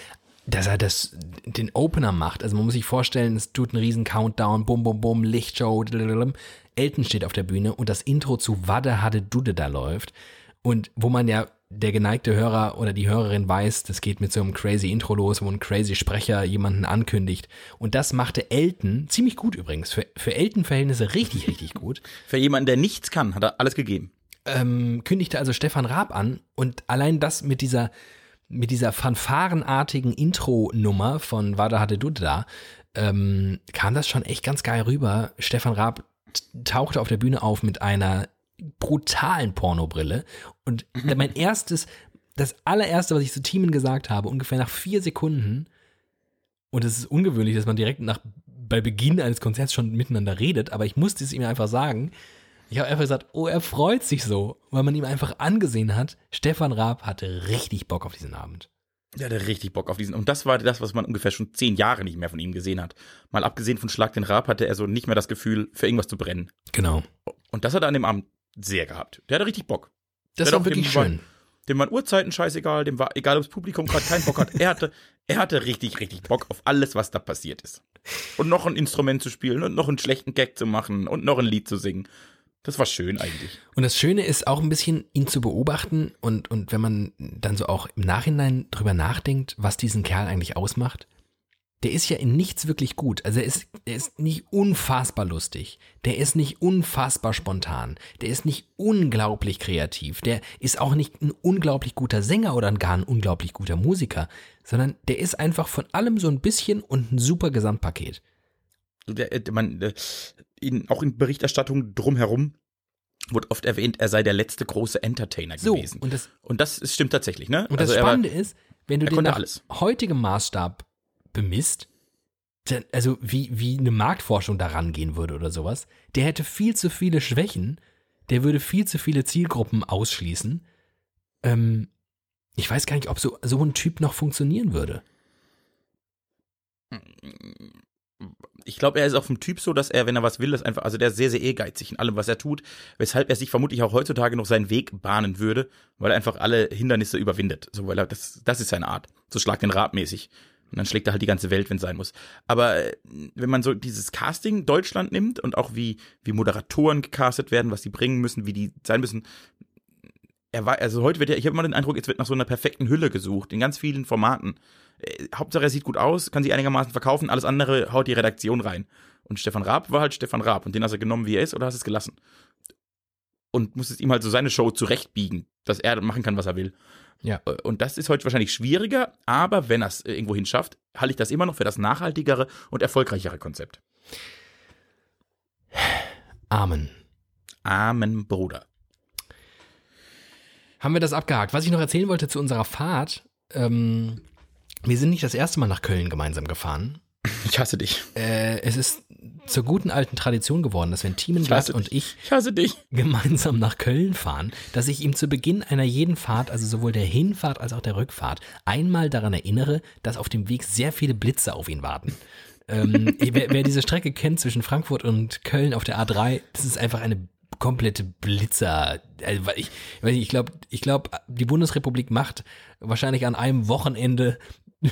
dass er das, den Opener macht. Also man muss sich vorstellen, es tut einen riesen Countdown, bum, bum, bum, Lichtshow, blablabla. Elton steht auf der Bühne und das Intro zu Wadde Hadde Dudde da läuft. Und wo man ja der geneigte Hörer oder die Hörerin weiß, das geht mit so einem crazy Intro los, wo ein crazy Sprecher jemanden ankündigt. Und das machte Elton ziemlich gut übrigens. Für, für Elton-Verhältnisse richtig, richtig [LAUGHS] gut. Für jemanden, der nichts kann, hat er alles gegeben. Ähm, kündigte also Stefan Raab an und allein das mit dieser, mit dieser fanfarenartigen Intro-Nummer von Wada hatte du da, ähm, kam das schon echt ganz geil rüber. Stefan Raab tauchte auf der Bühne auf mit einer brutalen Pornobrille. Und [LAUGHS] mein erstes, das allererste, was ich zu Teamen gesagt habe, ungefähr nach vier Sekunden, und es ist ungewöhnlich, dass man direkt nach, bei Beginn eines Konzerts schon miteinander redet, aber ich musste es ihm einfach sagen. Ich habe einfach gesagt, oh, er freut sich so, weil man ihm einfach angesehen hat, Stefan Raab hatte richtig Bock auf diesen Abend. Der hatte richtig Bock auf diesen. Und das war das, was man ungefähr schon zehn Jahre nicht mehr von ihm gesehen hat. Mal abgesehen von Schlag den Raab hatte er so nicht mehr das Gefühl, für irgendwas zu brennen. Genau. Und das hat er an dem Abend sehr gehabt. Der hatte richtig Bock. Das war wirklich dem- schön. Dem waren Uhrzeiten scheißegal, dem war egal, ob das Publikum gerade keinen Bock hat. Er hatte, er hatte richtig, richtig Bock auf alles, was da passiert ist. Und noch ein Instrument zu spielen und noch einen schlechten Gag zu machen und noch ein Lied zu singen. Das war schön eigentlich. Und das Schöne ist auch ein bisschen, ihn zu beobachten und, und wenn man dann so auch im Nachhinein drüber nachdenkt, was diesen Kerl eigentlich ausmacht, der ist ja in nichts wirklich gut. Also er ist, er ist nicht unfassbar lustig. Der ist nicht unfassbar spontan. Der ist nicht unglaublich kreativ. Der ist auch nicht ein unglaublich guter Sänger oder gar ein unglaublich guter Musiker, sondern der ist einfach von allem so ein bisschen und ein super Gesamtpaket. Der, äh, man, äh, in, auch in Berichterstattung drumherum wurde oft erwähnt, er sei der letzte große Entertainer So, gewesen. und das, Und das ist, stimmt tatsächlich, ne? Und das Also war- Spannende ist, wenn du den nach alles. heutigem Maßstab bemisst, dann, also wie, wie eine Marktforschung da rangehen würde oder sowas, der hätte viel zu viele Schwächen, der würde viel zu viele Zielgruppen ausschließen. Ähm, ich weiß gar nicht, ob so, so ein Typ noch funktionieren würde. Ich glaube, er ist auch vom Typ so, dass er, wenn er was will, ist einfach, also der ist sehr, sehr ehrgeizig in allem, was er tut, weshalb er sich vermutlich auch heutzutage noch seinen Weg bahnen würde, weil er einfach alle Hindernisse überwindet. So, weil er, das, das ist seine Art. So schlag den Rad mäßig. Und dann schlägt er halt die ganze Welt, wenn es sein muss. Aber äh, wenn man so dieses Casting Deutschland nimmt und auch wie, wie Moderatoren gecastet werden, was die bringen müssen, wie die sein müssen, er war, also heute wird ja, ich habe immer den Eindruck, jetzt wird nach so einer perfekten Hülle gesucht, in ganz vielen Formaten. Äh, Hauptsache er sieht gut aus, kann sich einigermaßen verkaufen, alles andere haut die Redaktion rein. Und Stefan Raab war halt Stefan Raab und den hast du genommen, wie er ist, oder hast es gelassen. Und musstest ihm halt so seine Show zurechtbiegen, dass er machen kann, was er will. Ja. Äh, Und das ist heute wahrscheinlich schwieriger, aber wenn er es irgendwo hinschafft, halte ich das immer noch für das nachhaltigere und erfolgreichere Konzept. Amen. Amen, Bruder. Haben wir das abgehakt? Was ich noch erzählen wollte zu unserer Fahrt, ähm, wir sind nicht das erste Mal nach Köln gemeinsam gefahren. Ich hasse dich. Äh, es ist zur guten alten Tradition geworden, dass wenn Thiemenglatt hasse und ich Ich gemeinsam nach Köln fahren, dass ich ihm zu Beginn einer jeden Fahrt, also sowohl der Hinfahrt als auch der Rückfahrt, einmal daran erinnere, dass auf dem Weg sehr viele Blitze auf ihn warten. ähm, [LAUGHS] wer, wer diese Strecke kennt zwischen Frankfurt und Köln auf der A3, das ist einfach eine komplette Blitzer. Also, ich, ich glaube, ich glaub, die Bundesrepublik macht wahrscheinlich an einem Wochenende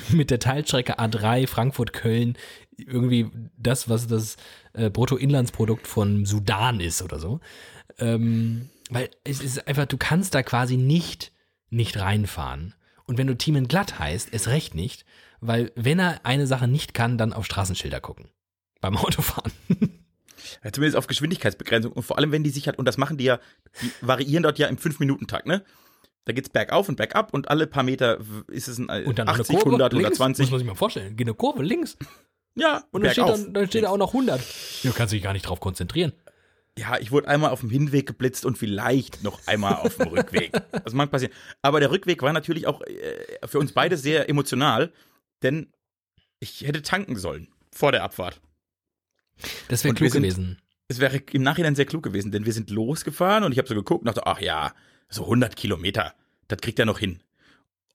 [LAUGHS] mit der Teilstrecke A3 Frankfurt-Köln irgendwie das, was das äh, Bruttoinlandsprodukt von Sudan ist oder so. Ähm, weil es ist einfach, du kannst da quasi nicht, nicht reinfahren. Und wenn du Teamen glatt heißt, es recht nicht, weil wenn er eine Sache nicht kann, dann auf Straßenschilder gucken. Beim Autofahren. Ja, zumindest auf Geschwindigkeitsbegrenzung. Und vor allem, wenn die sich halt, und das machen die ja, die variieren dort ja im 5-Minuten-Takt, ne? Da geht's bergauf und bergab und alle paar Meter ist es ein äh, Und dann noch 80, eine Kurve 100, links, 120. Muss man sich mal vorstellen. Geh eine Kurve links. [LAUGHS] Ja, Und dann steht, dann, dann steht da auch noch 100. Du kannst dich gar nicht drauf konzentrieren. Ja, ich wurde einmal auf dem Hinweg geblitzt und vielleicht noch einmal auf dem Rückweg. [LAUGHS] Das mag passieren. Aber der Rückweg war natürlich auch äh, für uns beide sehr emotional, denn ich hätte tanken sollen vor der Abfahrt. Das wäre klug sind- gewesen. Es wäre im Nachhinein sehr klug gewesen, denn wir sind losgefahren und ich habe so geguckt und dachte, ach ja, so 100 Kilometer, das kriegt er noch hin.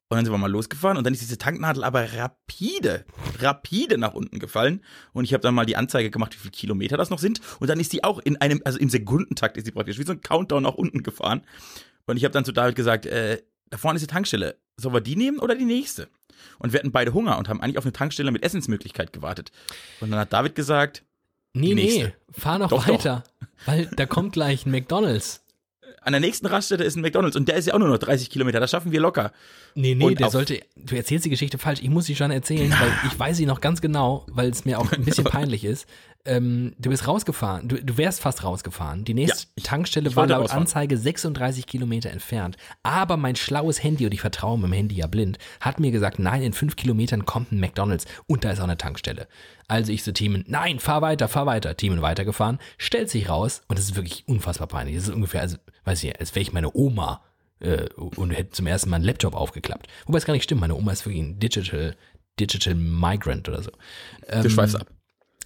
Und dann sind wir mal losgefahren und dann ist diese Tanknadel aber rapide, rapide nach unten gefallen. Und ich habe dann mal die Anzeige gemacht, wie viele Kilometer das noch sind. Und dann ist die auch in einem, also im Sekundentakt ist sie praktisch wie so ein Countdown nach unten gefahren. Und ich habe dann zu David gesagt, äh, da vorne ist die Tankstelle. Sollen wir die nehmen oder die nächste? Und wir hatten beide Hunger und haben eigentlich auf eine Tankstelle mit Essensmöglichkeit gewartet. Und dann hat David gesagt, Nee, nee, fahr noch Doch, doch. weiter. Weil da kommt gleich ein McDonalds. An der nächsten Raststätte ist ein McDonalds und der ist ja auch nur noch 30 Kilometer. Das schaffen wir locker. Nee, nee, Und der sollte, du erzählst die Geschichte falsch, ich muss sie schon erzählen, weil ich weiß sie noch ganz genau, weil es mir auch ein bisschen [LAUGHS] peinlich ist. Ähm, du bist rausgefahren, du, du wärst fast rausgefahren. Die nächste Ja, Tankstelle war laut rausfahren. Anzeige 36 Kilometer entfernt. Aber mein schlaues Handy, und ich vertraue meinem Handy ja blind, hat mir gesagt, nein, in fünf Kilometern kommt ein McDonalds und da ist auch eine Tankstelle. Also ich so Teamen, nein, fahr weiter, fahr weiter. Teamen weitergefahren, stellt sich raus und das ist wirklich unfassbar peinlich. Das ist ungefähr, also, weiß ich, als wäre ich meine Oma äh, und hätte zum ersten Mal einen Laptop aufgeklappt. Wobei es gar nicht stimmt, meine Oma ist wirklich ein Digital, Digital Migrant oder so. Du schweifst ab.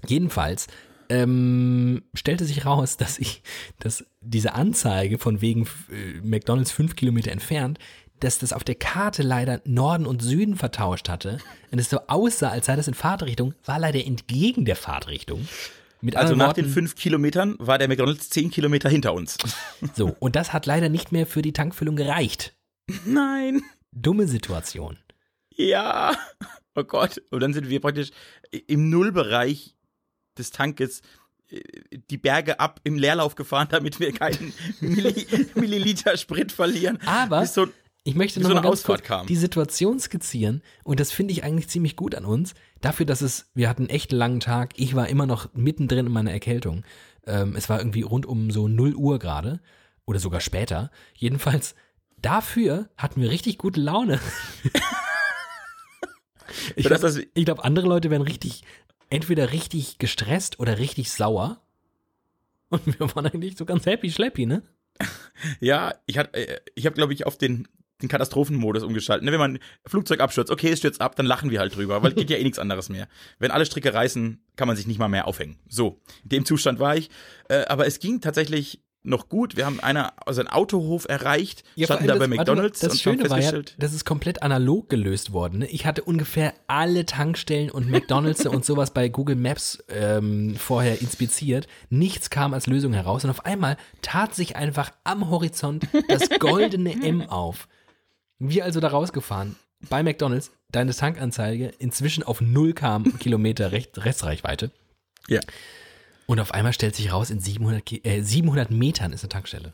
Jedenfalls ähm, stellte sich raus, [LAUGHS] dass ich, dass diese Anzeige von wegen äh, McDonalds fünf Kilometer entfernt, dass das auf der Karte leider Norden und Süden vertauscht hatte und es so aussah, als sei das in Fahrtrichtung, war leider entgegen der Fahrtrichtung. Mit Also nach Worten, den fünf Kilometern war der McDonalds zehn Kilometer hinter uns. [LAUGHS] so und das hat leider nicht mehr für die Tankfüllung gereicht. Nein. Dumme Situation. Ja. Oh Gott. Und dann sind wir praktisch im Nullbereich des Tankes äh, die Berge ab im Leerlauf gefahren, [LAUGHS] damit wir keinen Milli [LAUGHS] Milliliter Sprit verlieren. Aber so, Ich möchte noch so mal ganz kurz die Situation skizzieren und das finde ich eigentlich ziemlich gut an uns. Dafür, dass es, wir hatten echt einen langen Tag. Ich war immer noch mittendrin in meiner Erkältung. Ähm, es war irgendwie rund um so 0 Uhr gerade oder sogar später. Jedenfalls dafür hatten wir richtig gute Laune. [LAUGHS] ich glaube, ich glaub, andere Leute wären richtig, entweder richtig gestresst oder richtig sauer. Und wir waren eigentlich so ganz happy schleppy, ne? Ja, ich hatte, äh, ich habe glaube ich auf den den Katastrophenmodus umgeschaltet. Ne, wenn man Flugzeug abstürzt, okay, es stürzt ab, dann lachen wir halt drüber, weil geht ja eh [LAUGHS] nichts anderes mehr. Wenn alle Stricke reißen, kann man sich nicht mal mehr aufhängen. So, in dem Zustand war ich. Äh, aber es ging tatsächlich noch gut. Wir haben einer, also einen Autohof erreicht, Ja, standen da bei McDonalds Das und Schöne haben war ja, festgestellt, das ist komplett analog gelöst worden. Ne? Ich hatte ungefähr alle Tankstellen und McDonalds und sowas bei Google Maps ähm, vorher inspiziert. Nichts kam als Lösung heraus und auf einmal tat sich einfach am Horizont das [LAUGHS] goldene M auf. Wir also da rausgefahren bei McDonalds, deine Tankanzeige inzwischen auf 0 km Kilometer Restreichweite. Ja. Und auf einmal stellt sich raus, in 700, Ki- äh, 700 Metern ist eine Tankstelle.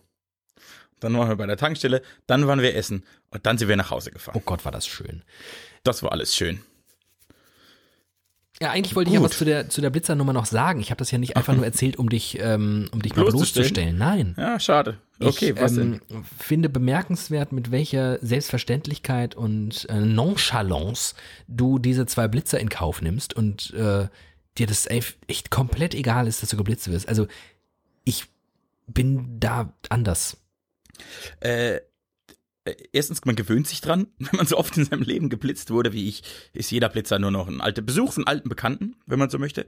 dann waren wir bei der Tankstelle, dann waren wir essen und dann sind wir nach Hause gefahren. Oh Gott, war das schön. Das war alles schön. Ja, eigentlich wollte ich ja Gut. was zu der, zu der Blitzernummer noch sagen. Ich habe das ja nicht einfach nur erzählt, um dich, ähm, um dich mal Bloßzustellen? Nein. Ja, schade. Okay, ich, was ähm, denn? finde bemerkenswert, mit welcher Selbstverständlichkeit und äh, Nonchalance du diese zwei Blitzer in Kauf nimmst und äh, dir das echt komplett egal ist, dass du geblitzt wirst. Also ich bin da anders. Äh, äh, erstens, man gewöhnt sich dran. [LAUGHS] Wenn man so oft in seinem Leben geblitzt wurde wie ich, ist jeder Blitzer nur noch ein alter Besuch von alten Bekannten, wenn man so möchte.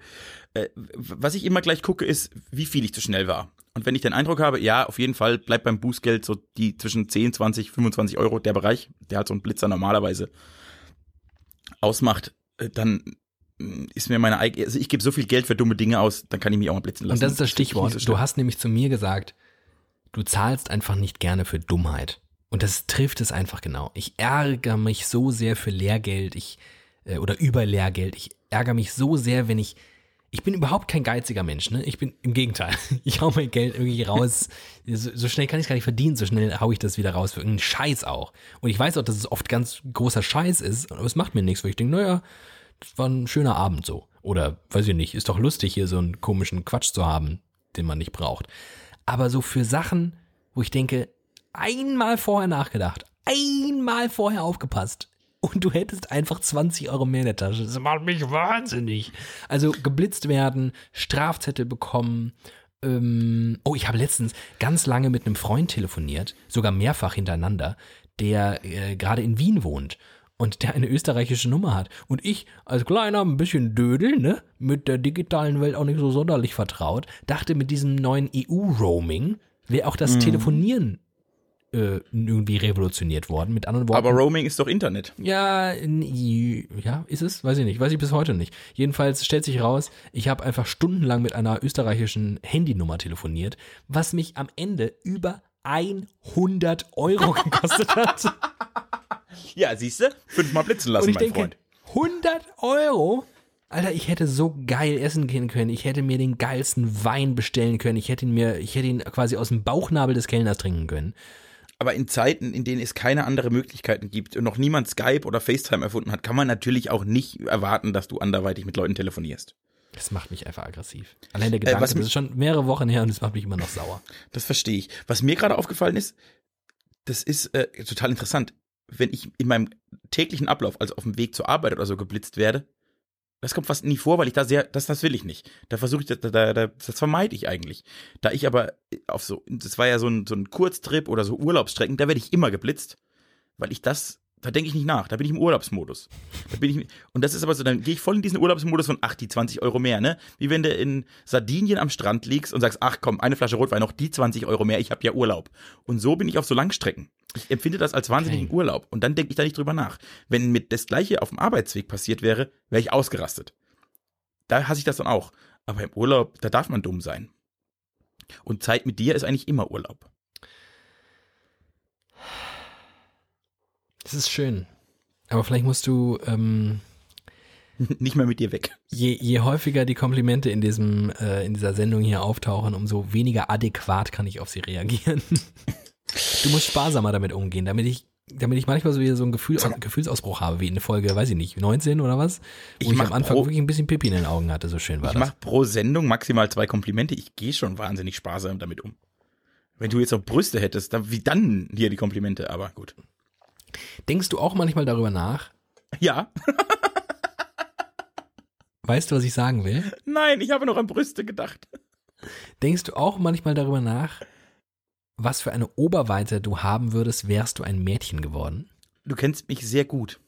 Äh, was ich immer gleich gucke, ist, wie viel ich zu schnell war. Und wenn ich den Eindruck habe, ja, auf jeden Fall bleibt beim Bußgeld so die zwischen 10, 20, 25 Euro der Bereich, der halt so ein Blitzer normalerweise ausmacht, äh, dann ist mir meine eigene, also ich gebe so viel Geld für dumme Dinge aus, dann kann ich mich auch mal blitzen lassen. Und das ist das Stichwort. du hast nämlich zu mir gesagt, du zahlst einfach nicht gerne für Dummheit. Und das trifft es einfach genau. Ich ärgere mich so sehr für Lehrgeld, ich äh, oder über Lehrgeld. Ich ärgere mich so sehr, wenn ich ich bin überhaupt kein geiziger Mensch, ne? Ich bin im Gegenteil. [LAUGHS] Ich hau mein Geld irgendwie raus. So, so schnell kann ich es gar nicht verdienen, so schnell hau ich das wieder raus für irgendeinen Scheiß auch. Und ich weiß auch, dass es oft ganz großer Scheiß ist, aber es macht mir nichts, weil ich denke, naja, war ein schöner Abend so. Oder weiß ich nicht, ist doch lustig, hier so einen komischen Quatsch zu haben, den man nicht braucht. Aber so für Sachen, wo ich denke, einmal vorher nachgedacht, einmal vorher aufgepasst und du hättest einfach 20 Euro mehr in der Tasche. Das macht mich wahnsinnig. Also geblitzt werden, Strafzettel bekommen. Ähm, oh, ich habe letztens ganz lange mit einem Freund telefoniert, sogar mehrfach hintereinander, der äh, gerade in Wien wohnt und der eine österreichische Nummer hat. Und ich als kleiner, ein bisschen Dödel, ne, mit der digitalen Welt auch nicht so sonderlich vertraut, dachte mit diesem neuen EU-Roaming wäre auch das Telefonieren äh, irgendwie revolutioniert worden. Mit anderen Worten. Aber Roaming ist doch Internet. Ja, ja, ist es? Weiß ich nicht. Weiß ich bis heute nicht. Jedenfalls stellt sich raus, ich habe einfach stundenlang mit einer österreichischen Handynummer telefoniert, was mich am Ende über 100 Euro gekostet hat. [LAUGHS] Ja, siehst du? Fünfmal blitzen lassen, mein denke, Freund. 100 Euro Alter, ich hätte so geil essen gehen können. Ich hätte mir den geilsten Wein bestellen können. Ich hätte ihn mir, ich hätte ihn quasi aus dem Bauchnabel des Kellners trinken können. Aber in Zeiten, in denen es keine andere Möglichkeiten gibt und noch niemand Skype oder FaceTime erfunden hat, kann man natürlich auch nicht erwarten, dass du anderweitig mit Leuten telefonierst. Das macht mich einfach aggressiv. Allein der Gedanke, was das ist schon mehrere Wochen her und es macht mich immer noch sauer. Das verstehe ich. Was mir gerade aufgefallen ist, das ist äh, total interessant. Wenn ich in meinem täglichen Ablauf, also auf dem Weg zur Arbeit oder so geblitzt werde, das kommt fast nie vor, weil ich da sehr, das, das will ich nicht. Da versuche ich, da, da, da, das vermeide ich eigentlich. Da ich aber auf so, das war ja so ein, so ein Kurztrip oder so Urlaubsstrecken, da werde ich immer geblitzt, weil ich das, da denke ich nicht nach, da bin ich im Urlaubsmodus. Da bin ich, und das ist aber so, dann gehe ich voll in diesen Urlaubsmodus von, ach, die 20 Euro mehr, ne? Wie wenn du in Sardinien am Strand liegst und sagst, ach komm, eine Flasche Rotwein, noch die 20 Euro mehr, ich habe ja Urlaub. Und so bin ich auf so Langstrecken. Ich empfinde das als wahnsinnigen Okay. Urlaub. Und dann denke ich da nicht drüber nach. Wenn mir das gleiche auf dem Arbeitsweg passiert wäre, wäre ich ausgerastet. Da hasse ich das dann auch. Aber im Urlaub, da darf man dumm sein. Und Zeit mit dir ist eigentlich immer Urlaub. Das ist schön. Aber vielleicht musst du, ähm, [LAUGHS] nicht mehr mit dir weg. je, je häufiger die Komplimente in diesem, äh, in dieser Sendung hier auftauchen, umso weniger adäquat kann ich auf sie reagieren. [LAUGHS] du musst sparsamer damit umgehen, damit ich, damit ich manchmal so wieder so einen Gefühl, Gefühlsausbruch habe, wie in der Folge, weiß ich nicht, 19 oder was? Wo Ich ich, am Anfang pro- wirklich ein bisschen Pipi in den Augen hatte, so schön war Ich das. mache pro Sendung maximal zwei Komplimente. Ich gehe schon wahnsinnig sparsam damit um. Wenn du jetzt noch Brüste hättest, dann, wie dann hier die Komplimente? Aber gut. Denkst du auch manchmal darüber nach? Ja, Weißt du, was ich sagen will? nein, ich habe noch an Brüste gedacht. Denkst du auch manchmal darüber nach, was für eine Oberweite du haben würdest, wärst du ein Mädchen geworden? Du kennst mich sehr gut.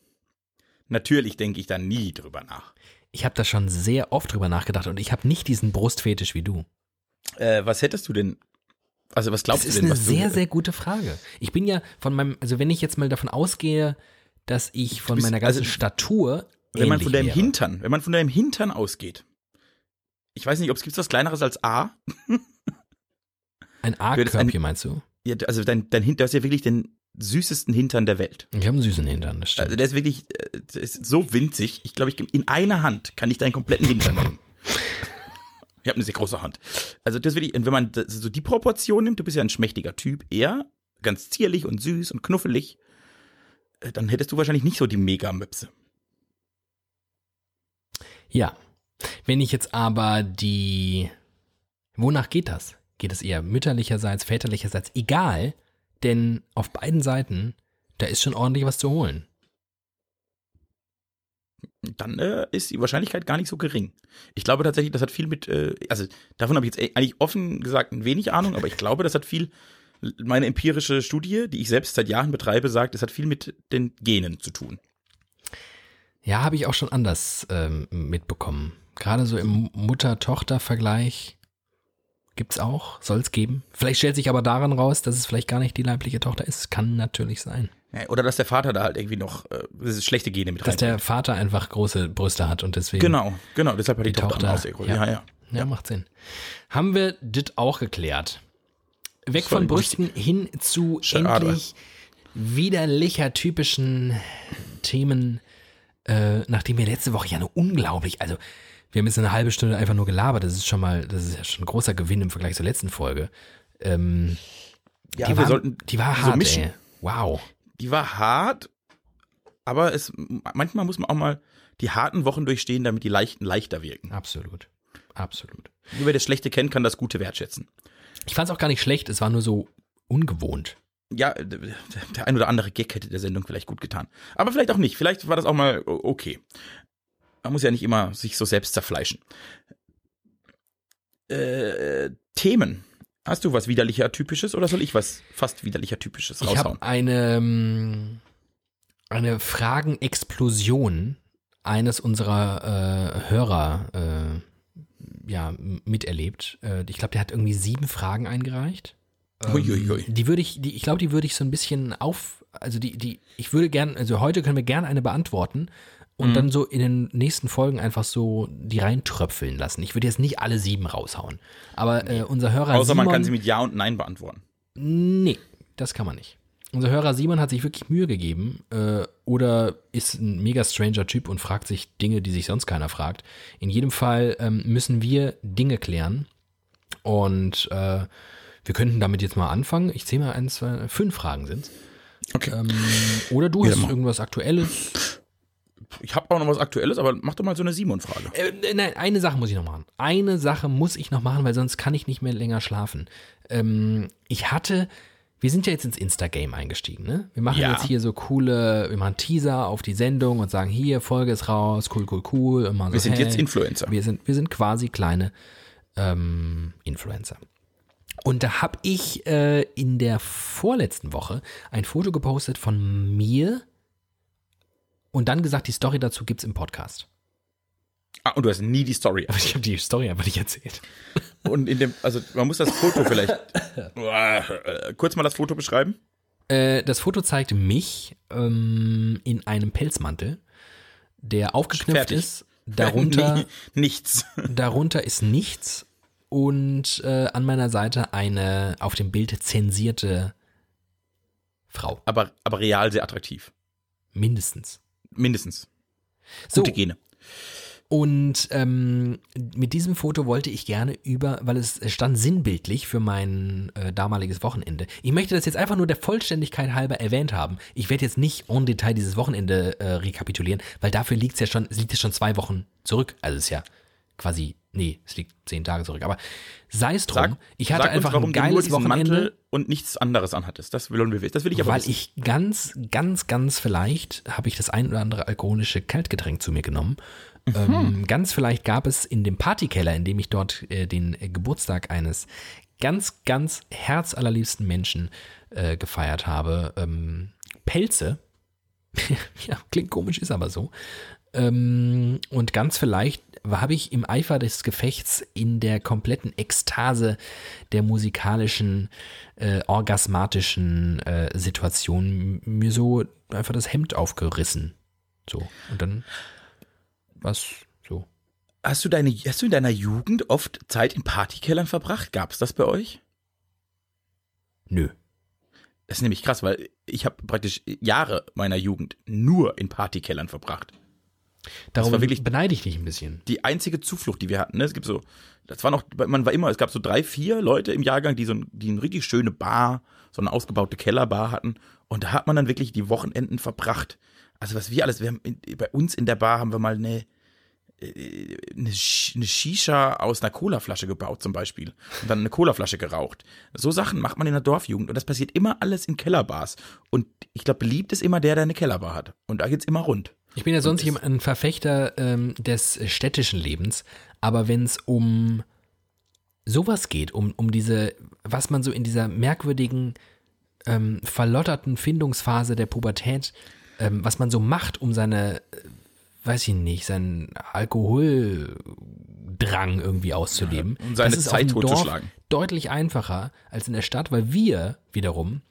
Natürlich denke ich da nie drüber nach. Ich habe da schon sehr oft drüber nachgedacht und ich habe nicht diesen Brustfetisch wie du. Äh, was hättest du denn? Also was glaubst Das ist du denn? eine was sehr, du, sehr gute Frage. Ich bin ja von meinem, also wenn ich jetzt mal davon ausgehe, dass ich von bist- meiner ganzen also, Statur wenn man von deinem wäre. Hintern, wenn man von deinem Hintern ausgeht. Ich weiß nicht, ob es gibt was kleineres als A. [LAUGHS] ein A-Körbchen ein- meinst du? Ja, also dein, dein Hintern, das ist ja wirklich den süßesten Hintern der Welt. Ich habe einen süßen Hintern, das stimmt. Also der ist wirklich, äh, der ist so winzig. Ich glaube, ich in einer Hand kann ich deinen kompletten Hintern nehmen. [LAUGHS] Ich habe eine sehr große Hand. Also das will ich, wenn man so die Proportion nimmt, du bist ja ein schmächtiger Typ, eher ganz zierlich und süß und knuffelig, äh, dann hättest du wahrscheinlich nicht so die Mega-Möpse. Ja. Wenn ich jetzt aber die. Wonach geht das? Geht es eher mütterlicherseits, väterlicherseits? Egal, denn auf beiden Seiten, da ist schon ordentlich was zu holen. Dann äh, ist die Wahrscheinlichkeit gar nicht so gering. Ich glaube tatsächlich, das hat viel mit, äh, also davon habe ich jetzt eigentlich offen gesagt ein wenig Ahnung, aber ich glaube, das hat viel, meine empirische Studie, die ich selbst seit Jahren betreibe, sagt, es hat viel mit den Genen zu tun. Ja, habe ich auch schon anders ähm, mitbekommen. Gerade so im Mutter-Tochter-Vergleich gibt's auch, soll es geben. Vielleicht stellt sich aber daran raus, dass es vielleicht gar nicht die leibliche Tochter ist. Kann natürlich sein. Ja, Oder dass der Vater da halt irgendwie noch äh, schlechte Gene mit Dass der reinbringt. Vater einfach große Brüste hat und deswegen. Genau, genau, deshalb hat die, Die Tochter, Tochter, ja. Ja, ja. Ja, macht Sinn. Haben wir das auch geklärt? Weg von Brüsten hin zu Schade. endlich widerlicher typischen Themen, äh, nachdem wir letzte Woche ja nur unglaublich, also wir haben jetzt eine halbe Stunde einfach nur gelabert, das ist schon mal, das ist ja schon ein großer Gewinn im Vergleich zur letzten Folge. Ähm, Ja, die, wir war, sollten die war so hart, mischen. ey. Wow. Die war hart, aber es manchmal muss man auch mal die harten Wochen durchstehen, damit die leichten leichter wirken. Absolut. Absolut. Nur wer das Schlechte kennt, kann das Gute wertschätzen. Ich fand es auch gar nicht schlecht, es war nur so ungewohnt. Ja, der ein oder andere Gag hätte der Sendung vielleicht gut getan. Aber vielleicht auch nicht. Vielleicht war das auch mal okay. Man muss ja nicht immer sich so selbst zerfleischen. Äh, Themen. Hast du was widerlicher Typisches oder soll ich was fast widerlicher Typisches Ich raushauen? habe eine, ähm, eine Fragenexplosion eines unserer äh, Hörer äh, ja, miterlebt. Äh, ich glaube, der hat irgendwie sieben Fragen eingereicht. Ähm, Uiuiui. Die würde ich, die, ich glaube, die würde ich so ein bisschen auf, also die, die, ich würde gern, also heute können wir gerne eine beantworten und Mhm. dann so in den nächsten Folgen einfach so die reintröpfeln lassen. Ich würde jetzt nicht alle sieben raushauen. Aber äh, unser Hörer Außer man Simon, kann sie mit Ja und Nein beantworten. Nee, das kann man nicht. Unser Hörer Simon hat sich wirklich Mühe gegeben, äh, oder ist ein mega stranger Typ und fragt sich Dinge, die sich sonst keiner fragt. In jedem Fall ähm, müssen wir Dinge klären und äh, wir könnten damit jetzt mal anfangen. Ich zähle mal eins, zwei, fünf Fragen sind Okay. ähm, Oder du Ja, hast mach. irgendwas Aktuelles. Ich habe auch noch was Aktuelles, aber mach doch mal so eine Simon-Frage. Äh, nein, eine Sache muss ich noch machen. Eine Sache muss ich noch machen, weil sonst kann ich nicht mehr länger schlafen. Ähm, ich hatte, wir sind ja jetzt ins Insta-Game eingestiegen, ne? Wir machen Ja. jetzt hier so coole, wir machen Teaser auf die Sendung und sagen, hier, Folge ist raus, cool, cool, cool. Immer so, Wir sind hey, jetzt Influencer. Wir sind, wir sind quasi kleine ähm, Influencer. Und da habe ich äh, in der vorletzten Woche ein Foto gepostet von mir und dann gesagt, die Story dazu gibt's im Podcast. Ah, und du hast nie die Story. Aber ich habe die Story einfach nicht erzählt. Und in dem, also man muss das Foto vielleicht [LAUGHS] äh, kurz mal das Foto beschreiben. Äh, das Foto zeigt mich ähm, in einem Pelzmantel, der aufgeknüpft Fertig. ist. Darunter, [LAUGHS] nichts. darunter ist nichts und äh, an meiner Seite eine auf dem Bild zensierte Frau. Aber, aber real sehr attraktiv. Mindestens. Mindestens. So, Gute Gene. Und ähm, mit diesem Foto wollte ich gerne über, weil es stand sinnbildlich für mein äh, damaliges Wochenende. Ich möchte das jetzt einfach nur der Vollständigkeit halber erwähnt haben. Ich werde jetzt nicht en Detail dieses Wochenende äh, rekapitulieren, weil dafür liegt es ja schon, liegt es schon zwei Wochen zurück. Also es ist ja quasi, nee, es liegt zehn Tage zurück. Aber sei es drum, Sag, ich hatte einfach uns, warum ein du nur geiles Wochenende. Mantel und nichts anderes anhattest. Das will, das will ich aber Weil wissen. ich ganz, ganz, ganz vielleicht habe ich das ein oder andere alkoholische Kaltgetränk zu mir genommen. Mhm. Ähm, ganz vielleicht gab es in dem Partykeller, in dem ich dort äh, den äh, Geburtstag eines ganz, ganz herzallerliebsten Menschen äh, gefeiert habe, ähm, Pelze. [LAUGHS] ja, klingt komisch, ist aber so. Ähm, und ganz vielleicht habe ich im Eifer des Gefechts in der kompletten Ekstase der musikalischen, äh, orgasmatischen äh, Situation mir so einfach das Hemd aufgerissen. So. Und dann was so. Hast du, deine, hast du in deiner Jugend oft Zeit in Partykellern verbracht? Gab es das bei euch? Nö. Das ist nämlich krass, weil ich habe praktisch Jahre meiner Jugend nur in Partykellern verbracht. Darum war wirklich- beneide ich dich ein bisschen. Die einzige Zuflucht, die wir hatten. Ne? Es gibt so, das war noch, man war immer, es gab so drei, vier Leute im Jahrgang, die so ein, die eine richtig schöne Bar, so eine ausgebaute Kellerbar hatten. Und da hat man dann wirklich die Wochenenden verbracht. Also was wir alles, wir haben in, bei uns in der Bar haben wir mal eine, äh, eine, eine Shisha aus einer Colaflasche gebaut zum Beispiel und dann eine Colaflasche geraucht. So Sachen macht man in der Dorfjugend und das passiert immer alles in Kellerbars. Und ich glaube, beliebt ist immer der, der eine Kellerbar hat. Und da geht's immer rund. Ich bin ja sonst jemand, ein Verfechter ähm, des städtischen Lebens, aber wenn es um sowas geht, um, um diese, was man so in dieser merkwürdigen, ähm, verlotterten Findungsphase der Pubertät, ähm, was man so macht, um seine, äh, weiß ich nicht, seinen Alkoholdrang irgendwie auszuleben, um seine das ist Zeit auf dem Dorf deutlich einfacher als in der Stadt, weil wir wiederum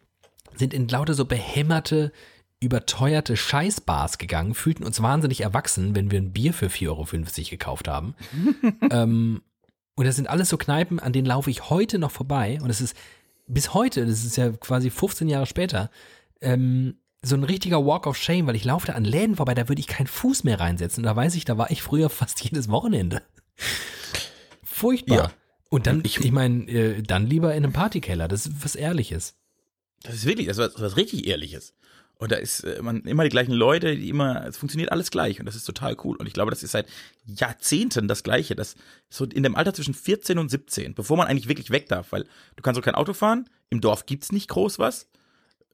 sind in lauter so behämmerte, überteuerte Scheißbars gegangen, fühlten uns wahnsinnig erwachsen, wenn wir ein Bier für 4,50 Euro gekauft haben. [LAUGHS] ähm, und das sind alles so Kneipen, an denen laufe ich heute noch vorbei. Und es ist bis heute, das ist ja quasi 15 Jahre später, ähm, so ein richtiger Walk of Shame, weil ich laufe da an Läden vorbei, da würde ich keinen Fuß mehr reinsetzen. Und da weiß ich, da war ich früher [LAUGHS] fast jedes Wochenende. Furchtbar. Ja. Und dann, Ich- ich, meine, äh, dann lieber in einem Partykeller. Das ist was Ehrliches. Das ist wirklich, das ist was, was richtig Ehrliches. Und da ist äh, man immer die gleichen Leute, die immer, es funktioniert alles gleich und das ist total cool. Und ich glaube, das ist seit Jahrzehnten das Gleiche. Das so in dem Alter zwischen 14 und 17, bevor man eigentlich wirklich weg darf, weil du kannst auch kein Auto fahren, im Dorf gibt's nicht groß was.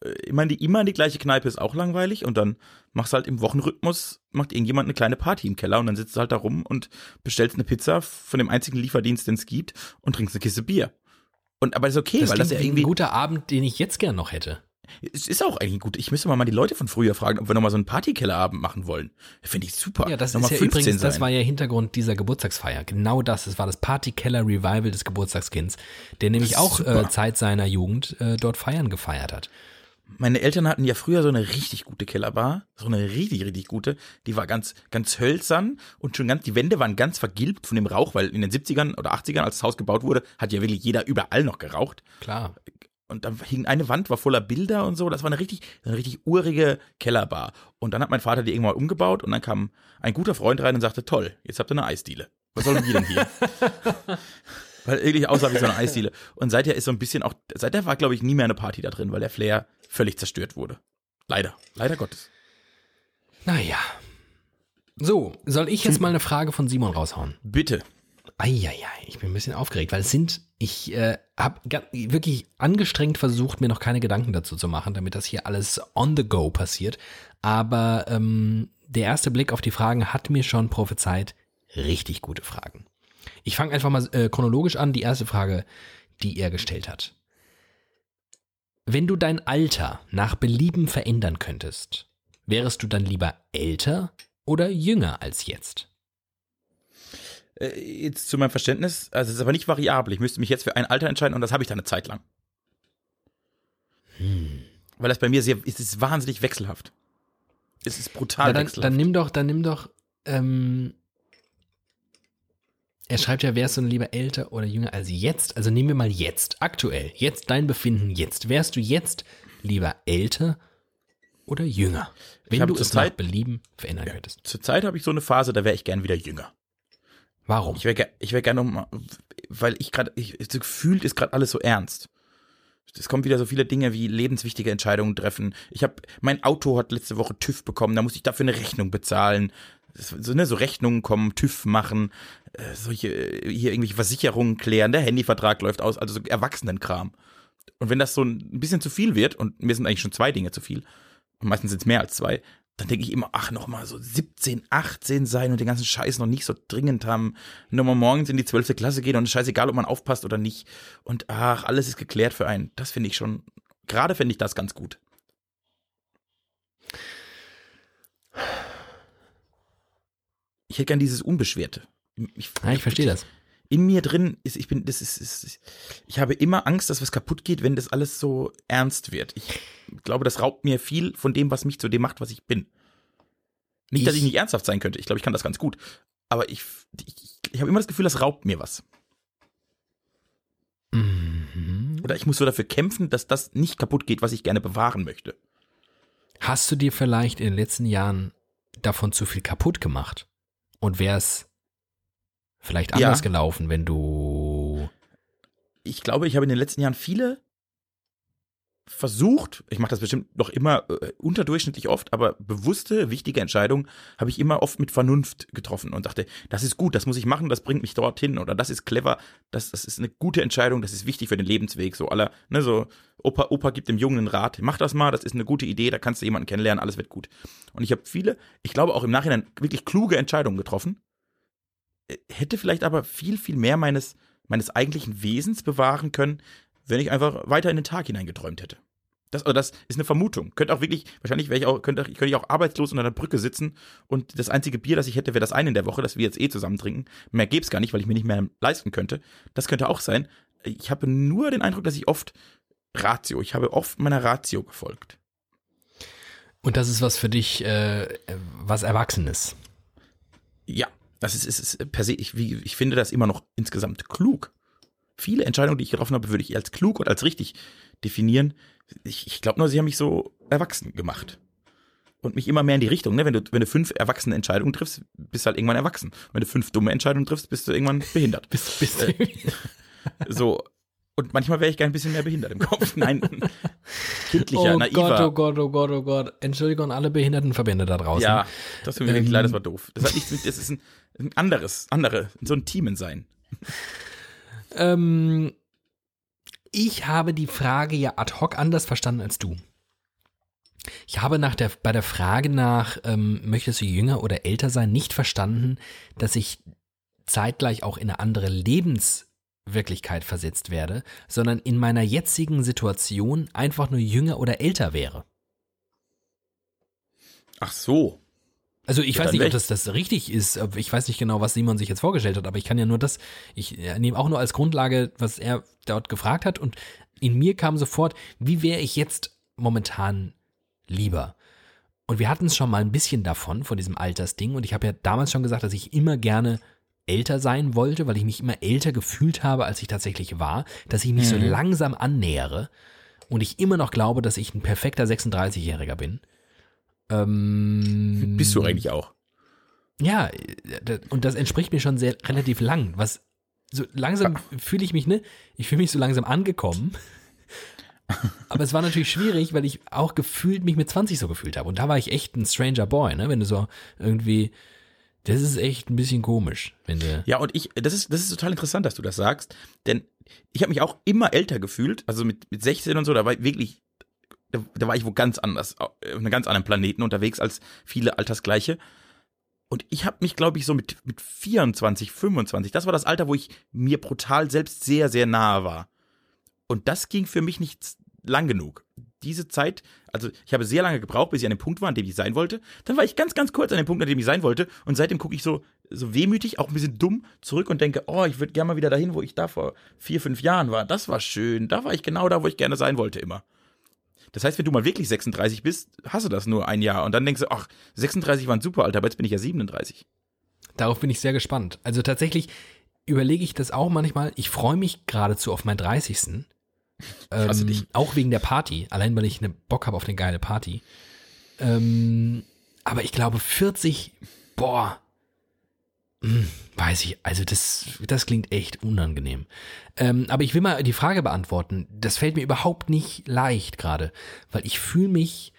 Äh, Immer die, immer die gleiche Kneipe ist auch langweilig und dann machst du halt im Wochenrhythmus, macht irgendjemand eine kleine Party im Keller und dann sitzt du halt da rum und bestellst eine Pizza von dem einzigen Lieferdienst, den es gibt und trinkst eine Kiste Bier. Und aber das ist okay, Das weil das ja wie irgendwie ein guter Abend, den ich jetzt gern noch hätte. Es ist auch eigentlich gut. Ich müsste mal, die Leute von früher fragen, ob wir nochmal so einen Partykellerabend machen wollen. Finde ich super. Ja, das Nochmal ist ja übrigens, das sein. war ja Hintergrund dieser Geburtstagsfeier. Genau das, es war das Partykeller Revival des Geburtstagskinds, der nämlich Das auch äh, Zeit seiner Jugend äh, dort feiern gefeiert hat. Meine Eltern hatten ja früher so eine richtig gute Kellerbar. So eine richtig, richtig gute. Die war ganz, ganz hölzern und schon ganz, die Wände waren ganz vergilbt von dem Rauch, weil in den 70ern oder 80ern, als das Haus gebaut wurde, hat ja wirklich jeder überall noch geraucht. Klar. Und dann hing eine Wand, war voller Bilder und so. Das war eine richtig, eine richtig urige Kellerbar. Und dann hat mein Vater die irgendwann umgebaut und dann kam ein guter Freund rein und sagte, toll, jetzt habt ihr eine Eisdiele. Was sollen wir denn hier? [LAUGHS] weil irgendwie aussah wie so eine Eisdiele. Und seither ist so ein bisschen auch, seither war, glaube ich, nie mehr eine Party da drin, weil der Flair völlig zerstört wurde. Leider, leider Gottes. Naja. So, soll ich jetzt mal eine Frage von Simon raushauen? Bitte. Eieiei, ich bin ein bisschen aufgeregt, weil es sind, ich äh, habe wirklich angestrengt versucht, mir noch keine Gedanken dazu zu machen, damit das hier alles on the go passiert. Aber ähm, der erste Blick auf die Fragen hat mir schon prophezeit, richtig gute Fragen. Ich fange einfach mal äh, chronologisch an. Die erste Frage, die er gestellt hat. Wenn du dein Alter nach Belieben verändern könntest, wärest du dann lieber älter oder jünger als jetzt? Äh, jetzt zu meinem Verständnis, also es ist aber nicht variabel. Ich müsste mich jetzt für ein Alter entscheiden und das habe ich dann eine Zeit lang. Hm. Weil das bei mir sehr, es ist wahnsinnig wechselhaft. Es ist brutal ja, dann, wechselhaft. Dann nimm doch, dann nimm doch, ähm, er schreibt ja, wärst du lieber älter oder jünger als jetzt? Also nehmen wir mal jetzt, aktuell, jetzt dein Befinden jetzt. Wärst du jetzt lieber älter oder jünger? Wenn du es Zeit, nach Belieben verändern könntest. Zurzeit habe ich so eine Phase, da wäre ich gern wieder jünger. Warum? Ich wäre ich wär gerne um, weil ich gerade, gefühlt ist gerade alles so ernst. Es kommen wieder so viele Dinge wie lebenswichtige Entscheidungen treffen. Ich habe, mein Auto hat letzte Woche TÜV bekommen, da muss ich dafür eine Rechnung bezahlen. So, ne, so Rechnungen kommen, TÜV machen, äh, solche, hier irgendwelche Versicherungen klären, der Handyvertrag läuft aus, also so Erwachsenenkram. Und wenn das so ein bisschen zu viel wird, und mir sind eigentlich schon zwei Dinge zu viel, meistens sind es mehr als zwei, dann denke ich immer, ach, noch mal so 17, 18 sein und den ganzen Scheiß noch nicht so dringend haben. Nur mal morgens in die zwölfte Klasse gehen und es scheißegal, ob man aufpasst oder nicht. Und ach, alles ist geklärt für einen. Das finde ich schon, gerade finde ich das ganz gut. Ich hätte gern dieses Unbeschwerte. Ich, ja, ich verstehe das. In mir drin ist, ich bin, das ist, ist, ich habe immer Angst, dass was kaputt geht, wenn das alles so ernst wird. Ich glaube, das raubt mir viel von dem, was mich zu dem macht, was ich bin. Nicht, ich, dass ich nicht ernsthaft sein könnte. Ich glaube, ich kann das ganz gut. Aber ich, ich, ich habe immer das Gefühl, das raubt mir was. Mhm. Oder ich muss so dafür kämpfen, dass das nicht kaputt geht, was ich gerne bewahren möchte. Hast du dir vielleicht in den letzten Jahren davon zu viel kaputt gemacht? Und wäre es vielleicht anders ja. gelaufen, wenn du. Ich glaube, ich habe in den letzten Jahren viele versucht, ich mache das bestimmt noch immer äh, unterdurchschnittlich oft, aber bewusste, wichtige Entscheidungen habe ich immer oft mit Vernunft getroffen und dachte, das ist gut, das muss ich machen, das bringt mich dorthin oder das ist clever, das, das ist eine gute Entscheidung, das ist wichtig für den Lebensweg, so aller, ne, so Opa, Opa gibt dem Jungen einen Rat, mach das mal, das ist eine gute Idee, da kannst du jemanden kennenlernen, alles wird gut. Und ich habe viele, ich glaube auch im Nachhinein wirklich kluge Entscheidungen getroffen, hätte vielleicht aber viel, viel mehr meines, meines eigentlichen Wesens bewahren können, wenn ich einfach weiter in den Tag hineingeträumt hätte. Das, also das ist eine Vermutung. Könnte auch wirklich, wahrscheinlich wäre ich auch, könnte, könnte ich auch arbeitslos unter einer Brücke sitzen und das einzige Bier, das ich hätte, wäre das eine in der Woche, das wir jetzt eh zusammen trinken. Mehr gäbe es gar nicht, weil ich mir nicht mehr leisten könnte. Das könnte auch sein. Ich habe nur den Eindruck, dass ich oft Ratio, ich habe oft meiner Ratio gefolgt. Und das ist was für dich, äh, was Erwachsenes. Ja, das ist, ist, per se, ich, wie, ich finde das immer noch insgesamt klug viele Entscheidungen, die ich getroffen habe, würde ich als klug und als richtig definieren. Ich, ich glaube nur, sie haben mich so erwachsen gemacht. Und mich immer mehr in die Richtung, ne? Wenn du, wenn du fünf erwachsene Entscheidungen triffst, bist du halt irgendwann erwachsen. wenn du fünf dumme Entscheidungen triffst, bist du irgendwann behindert. [LAUGHS] bist, bist äh, [LAUGHS] so. Und manchmal wäre ich gerne ein bisschen mehr behindert im Kopf. [LAUGHS] Nein, kindlicher, oh naiver. Gott, oh Gott, oh Gott, oh Gott. Entschuldigung, alle Behindertenverbände da draußen. Ja, das tut mir wirklich ähm, leid, das war doof. Das hat nichts mit, das ist ein, ein anderes, andere, so ein Teamen sein. Ähm, ich habe die Frage ja ad hoc anders verstanden als du. Ich habe nach der, bei der Frage nach, ähm, möchtest du jünger oder älter sein, nicht verstanden, dass ich zeitgleich auch in eine andere Lebenswirklichkeit versetzt werde, sondern in meiner jetzigen Situation einfach nur jünger oder älter wäre. Ach so. Also ich ja, weiß nicht, ob das, das richtig ist. Ich weiß nicht genau, was Simon sich jetzt vorgestellt hat, aber ich kann ja nur das, ich nehme auch nur als Grundlage, was er dort gefragt hat und in mir kam sofort, wie wäre ich jetzt momentan lieber? Und wir hatten es schon mal ein bisschen davon, von diesem Altersding und ich habe ja damals schon gesagt, dass ich immer gerne älter sein wollte, weil ich mich immer älter gefühlt habe, als ich tatsächlich war, dass ich mich so Mhm. langsam annähere und ich immer noch glaube, dass ich ein perfekter 36-Jähriger bin. Ähm, Bist du eigentlich auch. Ja, und das entspricht mir schon sehr relativ lang. Was so langsam fühle ich mich, ne? Ich fühle mich so langsam angekommen. Aber es war natürlich schwierig, weil ich auch gefühlt mich mit 20 so gefühlt habe. Und da war ich echt ein Stranger Boy, ne? Wenn du so irgendwie, das ist echt ein bisschen komisch, wenn du. Ja, und ich, das ist, das ist total interessant, dass du das sagst, denn ich habe mich auch immer älter gefühlt, also mit, mit 16 und so, da war ich wirklich, da, war ich wo ganz anders, auf einem ganz anderen Planeten unterwegs als viele Altersgleiche. Und ich habe mich, glaube ich, so mit, mit 24, 25, das war das Alter, wo ich mir brutal selbst sehr, sehr nahe war. Und das ging für mich nicht lang genug. Diese Zeit, also ich habe sehr lange gebraucht, bis ich an dem Punkt war, an dem ich sein wollte. Dann war ich ganz, ganz kurz an dem Punkt, an dem ich sein wollte. Und seitdem gucke ich so, so wehmütig, auch ein bisschen dumm zurück und denke, oh, ich würde gerne mal wieder dahin, wo ich da vor vier, fünf Jahren war. Das war schön. Da war ich genau da, wo ich gerne sein wollte immer. Das heißt, wenn du mal wirklich 36 bist, hast du das nur ein Jahr. Und dann denkst du, ach, 36 war ein super Alter, aber jetzt bin ich ja 37. Darauf bin ich sehr gespannt. Also tatsächlich überlege ich das auch manchmal. Ich freue mich geradezu auf meinen 30. hasse Ähm, dich. auch wegen der Party. Allein weil ich eine Bock habe auf eine geile Party. Ähm, aber ich glaube 40, boah, weiß ich, also das, das klingt echt unangenehm. Ähm, aber ich will mal die Frage beantworten. Das fällt mir überhaupt nicht leicht gerade, weil ich fühle mich,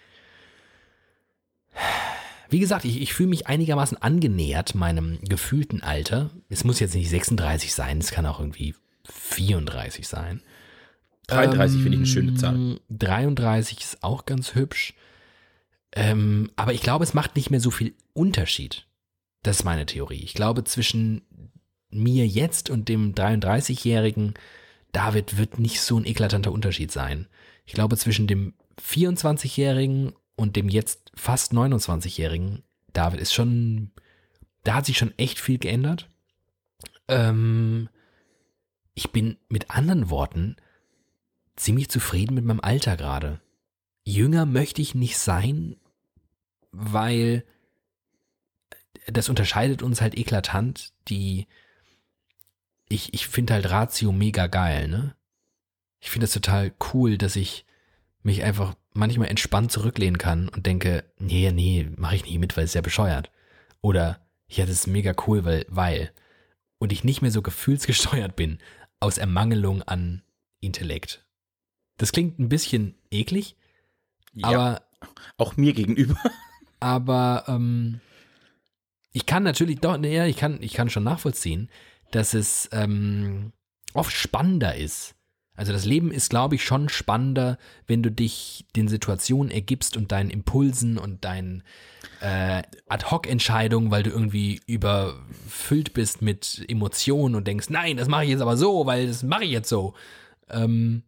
wie gesagt, ich, ich fühle mich einigermaßen angenähert meinem gefühlten Alter. Es muss jetzt nicht 36 sein, es kann auch irgendwie 34 sein. 33 finde ich eine schöne Zahl. Ähm, 33 ist auch ganz hübsch. Ähm, aber ich glaube, es macht nicht mehr so viel Unterschied. Das ist meine Theorie. Ich glaube, zwischen mir jetzt und dem 33-jährigen David wird nicht so ein eklatanter Unterschied sein. Ich glaube, zwischen dem 24-jährigen und dem jetzt fast 29-jährigen David ist schon, da hat sich schon echt viel geändert. Ähm, ich bin mit anderen Worten ziemlich zufrieden mit meinem Alter gerade. Jünger möchte ich nicht sein, weil das unterscheidet uns halt eklatant. Die, ich, ich finde halt Ratio mega geil, ne? Ich finde es total cool, dass ich mich einfach manchmal entspannt zurücklehnen kann und denke, nee, nee, mache ich nicht mit, weil es sehr bescheuert. Oder, ja, das ist mega cool, weil, weil. Und ich nicht mehr so gefühlsgesteuert bin aus Ermangelung an Intellekt. Das klingt ein bisschen eklig, Ja, aber auch mir gegenüber. aber ähm, ich kann natürlich doch, naja, ich kann, ich kann schon nachvollziehen, dass es ähm, oft spannender ist. Also das Leben ist, glaube ich, schon spannender, wenn du dich den Situationen ergibst und deinen Impulsen und deinen äh, Ad-Hoc-Entscheidungen, weil du irgendwie überfüllt bist mit Emotionen und denkst, nein, das mache ich jetzt aber so, weil das mache ich jetzt so. Ähm,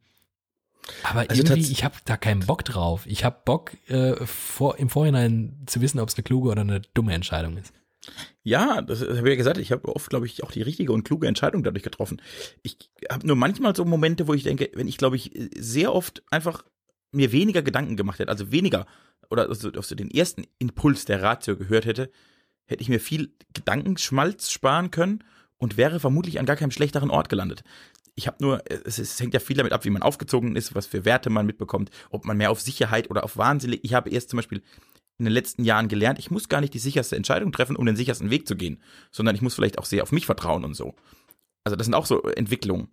aber Also irgendwie, ich habe da keinen Bock drauf. Ich habe Bock, äh, vor, im Vorhinein zu wissen, ob es eine kluge oder eine dumme Entscheidung ist. Ja, das habe ich ja gesagt. Ich habe oft, glaube ich, auch die richtige und kluge Entscheidung dadurch getroffen. Ich habe nur manchmal so Momente, wo ich denke, wenn ich, glaube ich, sehr oft einfach mir weniger Gedanken gemacht hätte, also weniger oder also auf so den ersten Impuls der Ratio gehört hätte, hätte ich mir viel Gedankenschmalz sparen können und wäre vermutlich an gar keinem schlechteren Ort gelandet. Ich habe nur, es, es hängt ja viel damit ab, wie man aufgezogen ist, was für Werte man mitbekommt, ob man mehr auf Sicherheit oder auf Wahnsinn. Ich habe erst zum Beispiel in den letzten Jahren gelernt, ich muss gar nicht die sicherste Entscheidung treffen, um den sichersten Weg zu gehen, sondern ich muss vielleicht auch sehr auf mich vertrauen und so. Also das sind auch so Entwicklungen.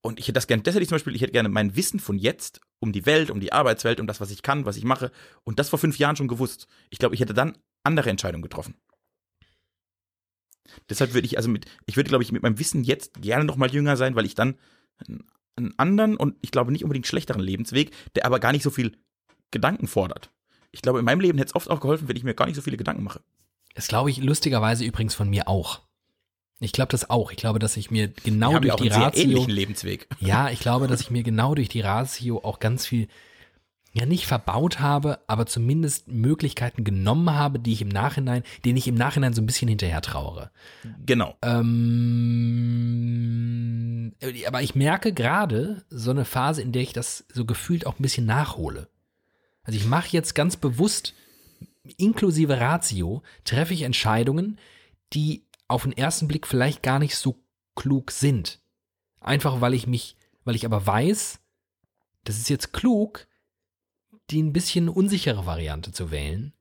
Und ich hätte das gerne, das hätte ich zum Beispiel, ich hätte gerne mein Wissen von jetzt um die Welt, um die Arbeitswelt, um das, was ich kann, was ich mache, und das vor fünf Jahren schon gewusst. Ich glaube, ich hätte dann andere Entscheidungen getroffen. Deshalb würde ich, also mit, ich würde, glaube ich, mit meinem Wissen jetzt gerne noch mal jünger sein, weil ich dann einen anderen und ich glaube nicht unbedingt schlechteren Lebensweg, der aber gar nicht so viel Gedanken fordert. Ich glaube, in meinem Leben hätte es oft auch geholfen, wenn ich mir gar nicht so viele Gedanken mache. Das glaube ich lustigerweise übrigens von mir auch. Ich glaube das auch. Ich glaube, dass ich mir genau durch ja die einen sehr Ratio. ähnlichen Lebensweg. Ja, [LAUGHS] ich glaube, dass ich mir genau durch die Ratio auch ganz viel, ja nicht verbaut habe, aber zumindest Möglichkeiten genommen habe, die ich im Nachhinein, denen ich im Nachhinein so ein bisschen hinterher trauere. Genau. Ähm, aber ich merke gerade so eine Phase, in der ich das so gefühlt auch ein bisschen nachhole. Also ich mache jetzt ganz bewusst, inklusive Ratio, treffe ich Entscheidungen, die auf den ersten Blick vielleicht gar nicht so klug sind. Einfach weil ich mich, weil ich aber weiß, das ist jetzt klug, die ein bisschen unsichere Variante zu wählen,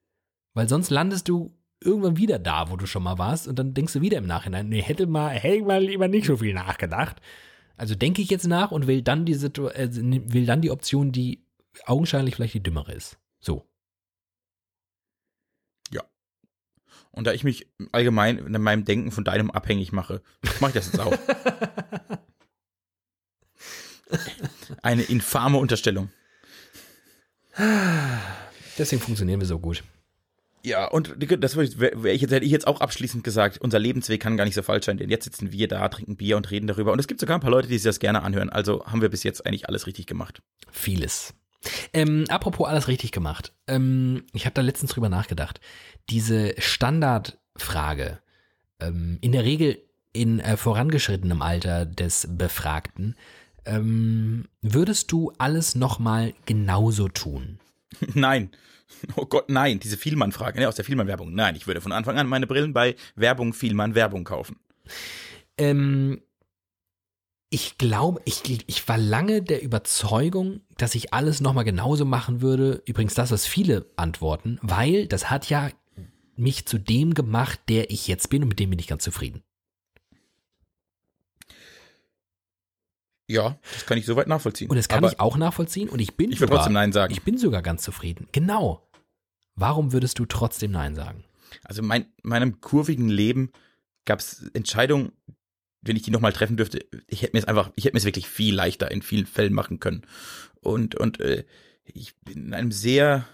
weil sonst landest du irgendwann wieder da, wo du schon mal warst und dann denkst du wieder im Nachhinein, nee, hätte mal, hätte mal lieber nicht so viel nachgedacht. Also denke ich jetzt nach und will dann die Situ äh, will dann die Option, die augenscheinlich vielleicht die dümmere ist. So. Ja. Und da ich mich allgemein in meinem Denken von deinem abhängig mache, mache ich das jetzt auch. [LAUGHS] Eine infame Unterstellung. Deswegen funktionieren wir so gut. Ja, und das wäre ich jetzt, hätte ich jetzt auch abschließend gesagt, unser Lebensweg kann gar nicht so falsch sein, denn jetzt sitzen wir da, trinken Bier und reden darüber. Und es gibt sogar ein paar Leute, die sich das gerne anhören. Also haben wir bis jetzt eigentlich alles richtig gemacht. Vieles. Ähm, apropos alles richtig gemacht. Ähm, ich habe da letztens drüber nachgedacht. Diese Standardfrage, ähm, in der Regel in äh, vorangeschrittenem Alter des Befragten, ähm, würdest du alles nochmal genauso tun? [LAUGHS] Nein. Oh Gott, nein, diese Vielmann-Frage, ne, aus der Vielmann-Werbung. Nein, ich würde von Anfang an meine Brillen bei Werbung, Vielmann, Werbung kaufen. Ähm, ich glaube, ich, ich war lange der Überzeugung, dass ich alles nochmal genauso machen würde. Übrigens das, was viele antworten, weil das hat ja mich zu dem gemacht, der ich jetzt bin und mit dem bin ich ganz zufrieden. Ja, das kann ich soweit nachvollziehen. Und das kann Aber ich auch nachvollziehen und ich bin Ich würde trotzdem Nein sagen. Ich bin sogar ganz zufrieden. Genau. Warum würdest du trotzdem Nein sagen? Also in mein, meinem kurvigen Leben gab es Entscheidungen, wenn ich die nochmal treffen dürfte, ich hätte mir es einfach, ich hätte mir es wirklich viel leichter in vielen Fällen machen können. Und, und äh, ich bin in einem sehr,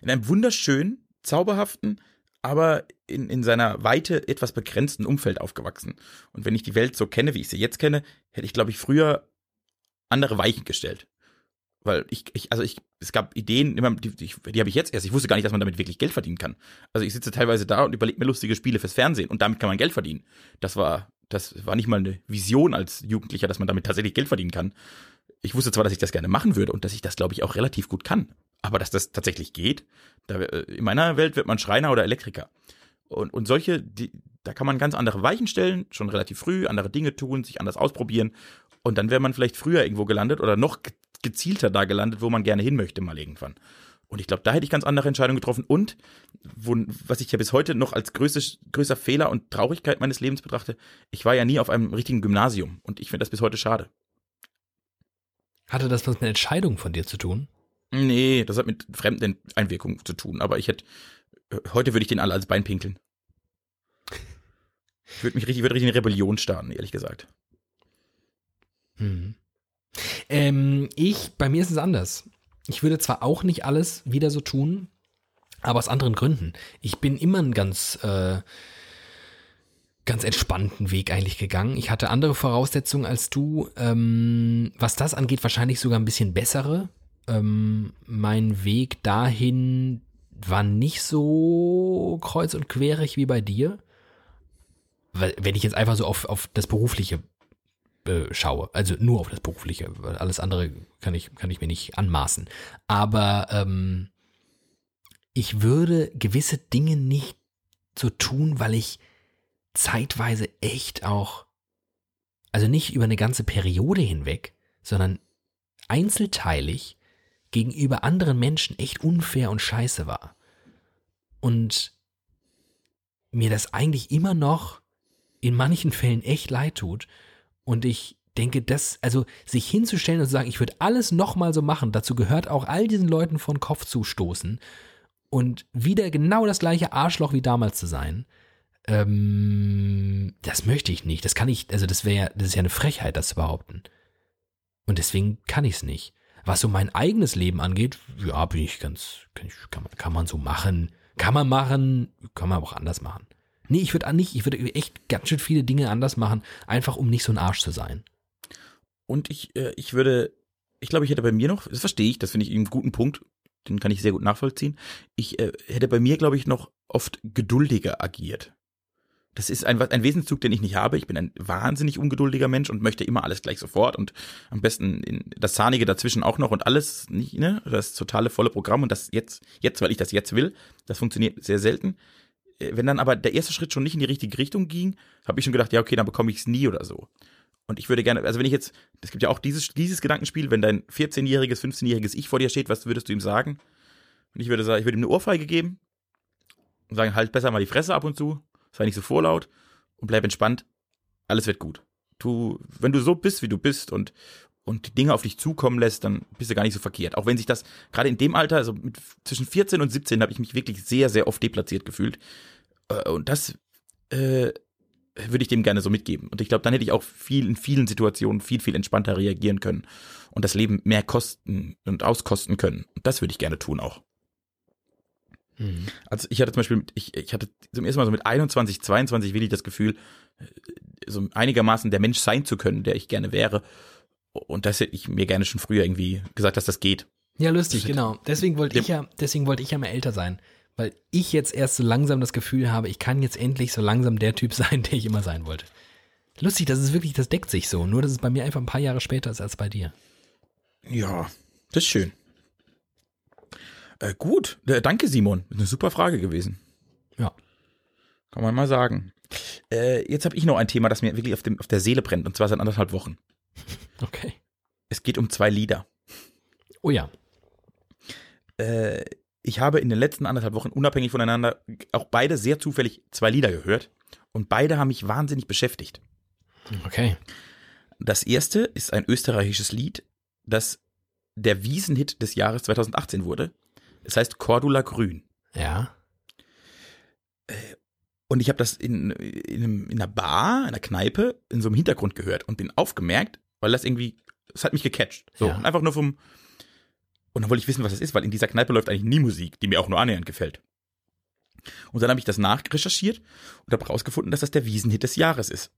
in einem wunderschönen, zauberhaften, aber in, in seiner Weite etwas begrenzten Umfeld aufgewachsen. Und wenn ich die Welt so kenne, wie ich sie jetzt kenne, hätte ich, glaube ich, früher andere Weichen gestellt. Weil ich, ich also ich, es gab Ideen, die, die, die habe ich jetzt erst. Ich wusste gar nicht, dass man damit wirklich Geld verdienen kann. Also ich sitze teilweise da und überlege mir lustige Spiele fürs Fernsehen und damit kann man Geld verdienen. Das war, das war nicht mal eine Vision als Jugendlicher, dass man damit tatsächlich Geld verdienen kann. Ich wusste zwar, dass ich das gerne machen würde und dass ich das, glaube ich, auch relativ gut kann. Aber dass das tatsächlich geht, da, äh, in meiner Welt wird man Schreiner oder Elektriker. Und, und solche, die, da kann man ganz andere Weichen stellen, schon relativ früh, andere Dinge tun, sich anders ausprobieren. Und dann wäre man vielleicht früher irgendwo gelandet oder noch gezielter da gelandet, wo man gerne hin möchte, mal irgendwann. Und ich glaube, da hätte ich ganz andere Entscheidungen getroffen. Und wo, was ich ja bis heute noch als größte, größter Fehler und Traurigkeit meines Lebens betrachte, ich war ja nie auf einem richtigen Gymnasium. Und ich finde das bis heute schade. Hatte das was mit Entscheidungen von dir zu tun? Nee, das hat mit fremden Einwirkungen zu tun. Aber ich hätte, heute würde ich den alle als Bein pinkeln. Ich würde mich richtig, würde richtig in Rebellion starten, ehrlich gesagt. Hm. Ähm, ich, bei mir ist es anders. Ich würde zwar auch nicht alles wieder so tun, aber aus anderen Gründen. Ich bin immer ein ganz, äh, ganz entspannten Weg eigentlich gegangen. Ich hatte andere Voraussetzungen als du. Ähm, was das angeht, wahrscheinlich sogar ein bisschen bessere ähm, mein Weg dahin war nicht so kreuz und querig wie bei dir. Wenn ich jetzt einfach so auf, auf das Berufliche schaue, also nur auf das Berufliche, alles andere kann ich, kann ich mir nicht anmaßen. Aber ähm, ich würde gewisse Dinge nicht so tun, weil ich zeitweise echt auch, also nicht über eine ganze Periode hinweg, sondern einzelteilig gegenüber anderen Menschen echt unfair und scheiße war. Und mir das eigentlich immer noch in manchen [LAUGHS] Fällen echt leid tut. Und ich denke, das, also sich hinzustellen und zu sagen, ich würde alles nochmal so machen, dazu gehört auch all diesen Leuten vor den Kopf zu stoßen und wieder genau das gleiche Arschloch wie damals zu sein, ähm, das möchte ich nicht. Das kann ich, also das wäre, das ist ja eine Frechheit, das zu behaupten. Und deswegen kann ich es nicht. Was so mein eigenes Leben angeht, ja, bin ich ganz, kann, ich, kann, man, kann man so machen. Kann man machen, kann man auch anders machen. Nee, ich würde nicht, ich würde echt ganz schön viele Dinge anders machen, einfach um nicht so ein Arsch zu sein. Und ich, äh, ich würde, ich glaube, ich hätte bei mir noch, das verstehe ich, das finde ich einen guten Punkt, den kann ich sehr gut nachvollziehen. Ich äh, hätte bei mir, glaube ich, noch oft geduldiger agiert. Das ist ein, ein Wesenszug, den ich nicht habe. Ich bin ein wahnsinnig ungeduldiger Mensch und möchte immer alles gleich sofort und am besten in das Zahnige dazwischen auch noch und alles nicht, ne? Das totale volle Programm und das jetzt, jetzt, weil ich das jetzt will, das funktioniert sehr selten. Äh, wenn dann aber der erste Schritt schon nicht in die richtige Richtung ging, habe ich schon gedacht, ja, okay, dann bekomme ich es nie oder so. Und ich würde gerne, also wenn ich jetzt, es gibt ja auch dieses, dieses Gedankenspiel, wenn dein 14-jähriges, 15-jähriges Ich vor dir steht, was würdest du ihm sagen? Und ich würde sagen, ich würde ihm eine Ohrfeige geben und sagen, halt besser mal die Fresse ab und zu, sei nicht so vorlaut und bleib entspannt, alles wird gut. Du, wenn du so bist, wie du bist und, und die Dinge auf dich zukommen lässt, dann bist du gar nicht so verkehrt. Auch wenn sich das, gerade in dem Alter, also mit, zwischen 14 und 17, habe ich mich wirklich sehr, sehr oft deplatziert gefühlt. Äh, und das äh, würde ich dem gerne so mitgeben. Und ich glaube, dann hätte ich auch viel in vielen Situationen viel, viel entspannter reagieren können und das Leben mehr kosten und auskosten können. Und das würde ich gerne tun auch. Mhm. Also ich hatte zum Beispiel, ich, ich hatte zum ersten Mal so mit 21, 22 wirklich das Gefühl, äh, so einigermaßen der Mensch sein zu können, der ich gerne wäre. Und das hätte ich mir gerne schon früher irgendwie gesagt, dass das geht. Ja, lustig, genau. Deswegen wollte ich ja, deswegen wollte ich ja mal älter sein weil ich jetzt erst so langsam das Gefühl habe, ich kann jetzt endlich so langsam der Typ [LAUGHS] sein, der ich immer sein wollte. Lustig, das ist wirklich, das deckt sich so, nur dass es bei mir einfach ein paar Jahre später ist als bei dir. Ja, das ist schön. Äh, gut, äh, danke Simon, eine super Frage gewesen. Ja. Kann man mal sagen. Äh, jetzt habe ich noch ein Thema, das mir wirklich auf, dem, auf der Seele brennt, und zwar seit anderthalb Wochen. Okay. Es geht um zwei Lieder. Oh ja. Äh, ich habe in den letzten anderthalb Wochen unabhängig voneinander auch beide sehr zufällig zwei Lieder gehört und beide haben mich wahnsinnig beschäftigt. Okay. Das erste ist ein österreichisches Lied, das der Wiesenhit des Jahres 2018 wurde. Es heißt Cordula Grün. Ja. Äh, und ich habe das in, in, einem, in einer Bar, in einer Kneipe, in so einem Hintergrund gehört und bin aufgemerkt, weil das irgendwie, es hat mich gecatcht. So, ja. einfach nur vom, und dann wollte ich wissen, was das ist, weil in dieser Kneipe läuft eigentlich nie Musik, die mir auch nur annähernd gefällt. Und dann habe ich das nachrecherchiert und habe rausgefunden, dass das der Wiesenhit des Jahres ist.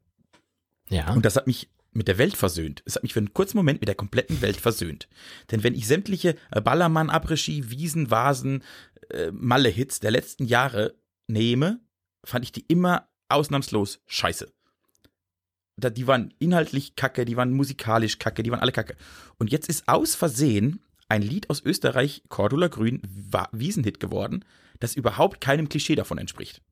Ja. Und das hat mich mit der Welt versöhnt. Es hat mich für einen kurzen Moment mit der kompletten Welt versöhnt. Denn wenn ich sämtliche Ballermann, Abregie, Wiesen, Vasen, äh, Malle-Hits der letzten Jahre nehme, fand ich die immer ausnahmslos scheiße. Die waren inhaltlich kacke, die waren musikalisch kacke, die waren alle kacke. Und jetzt ist aus Versehen ein Lied aus Österreich, Cordula Grün, Wiesenhit geworden, das überhaupt keinem Klischee davon entspricht.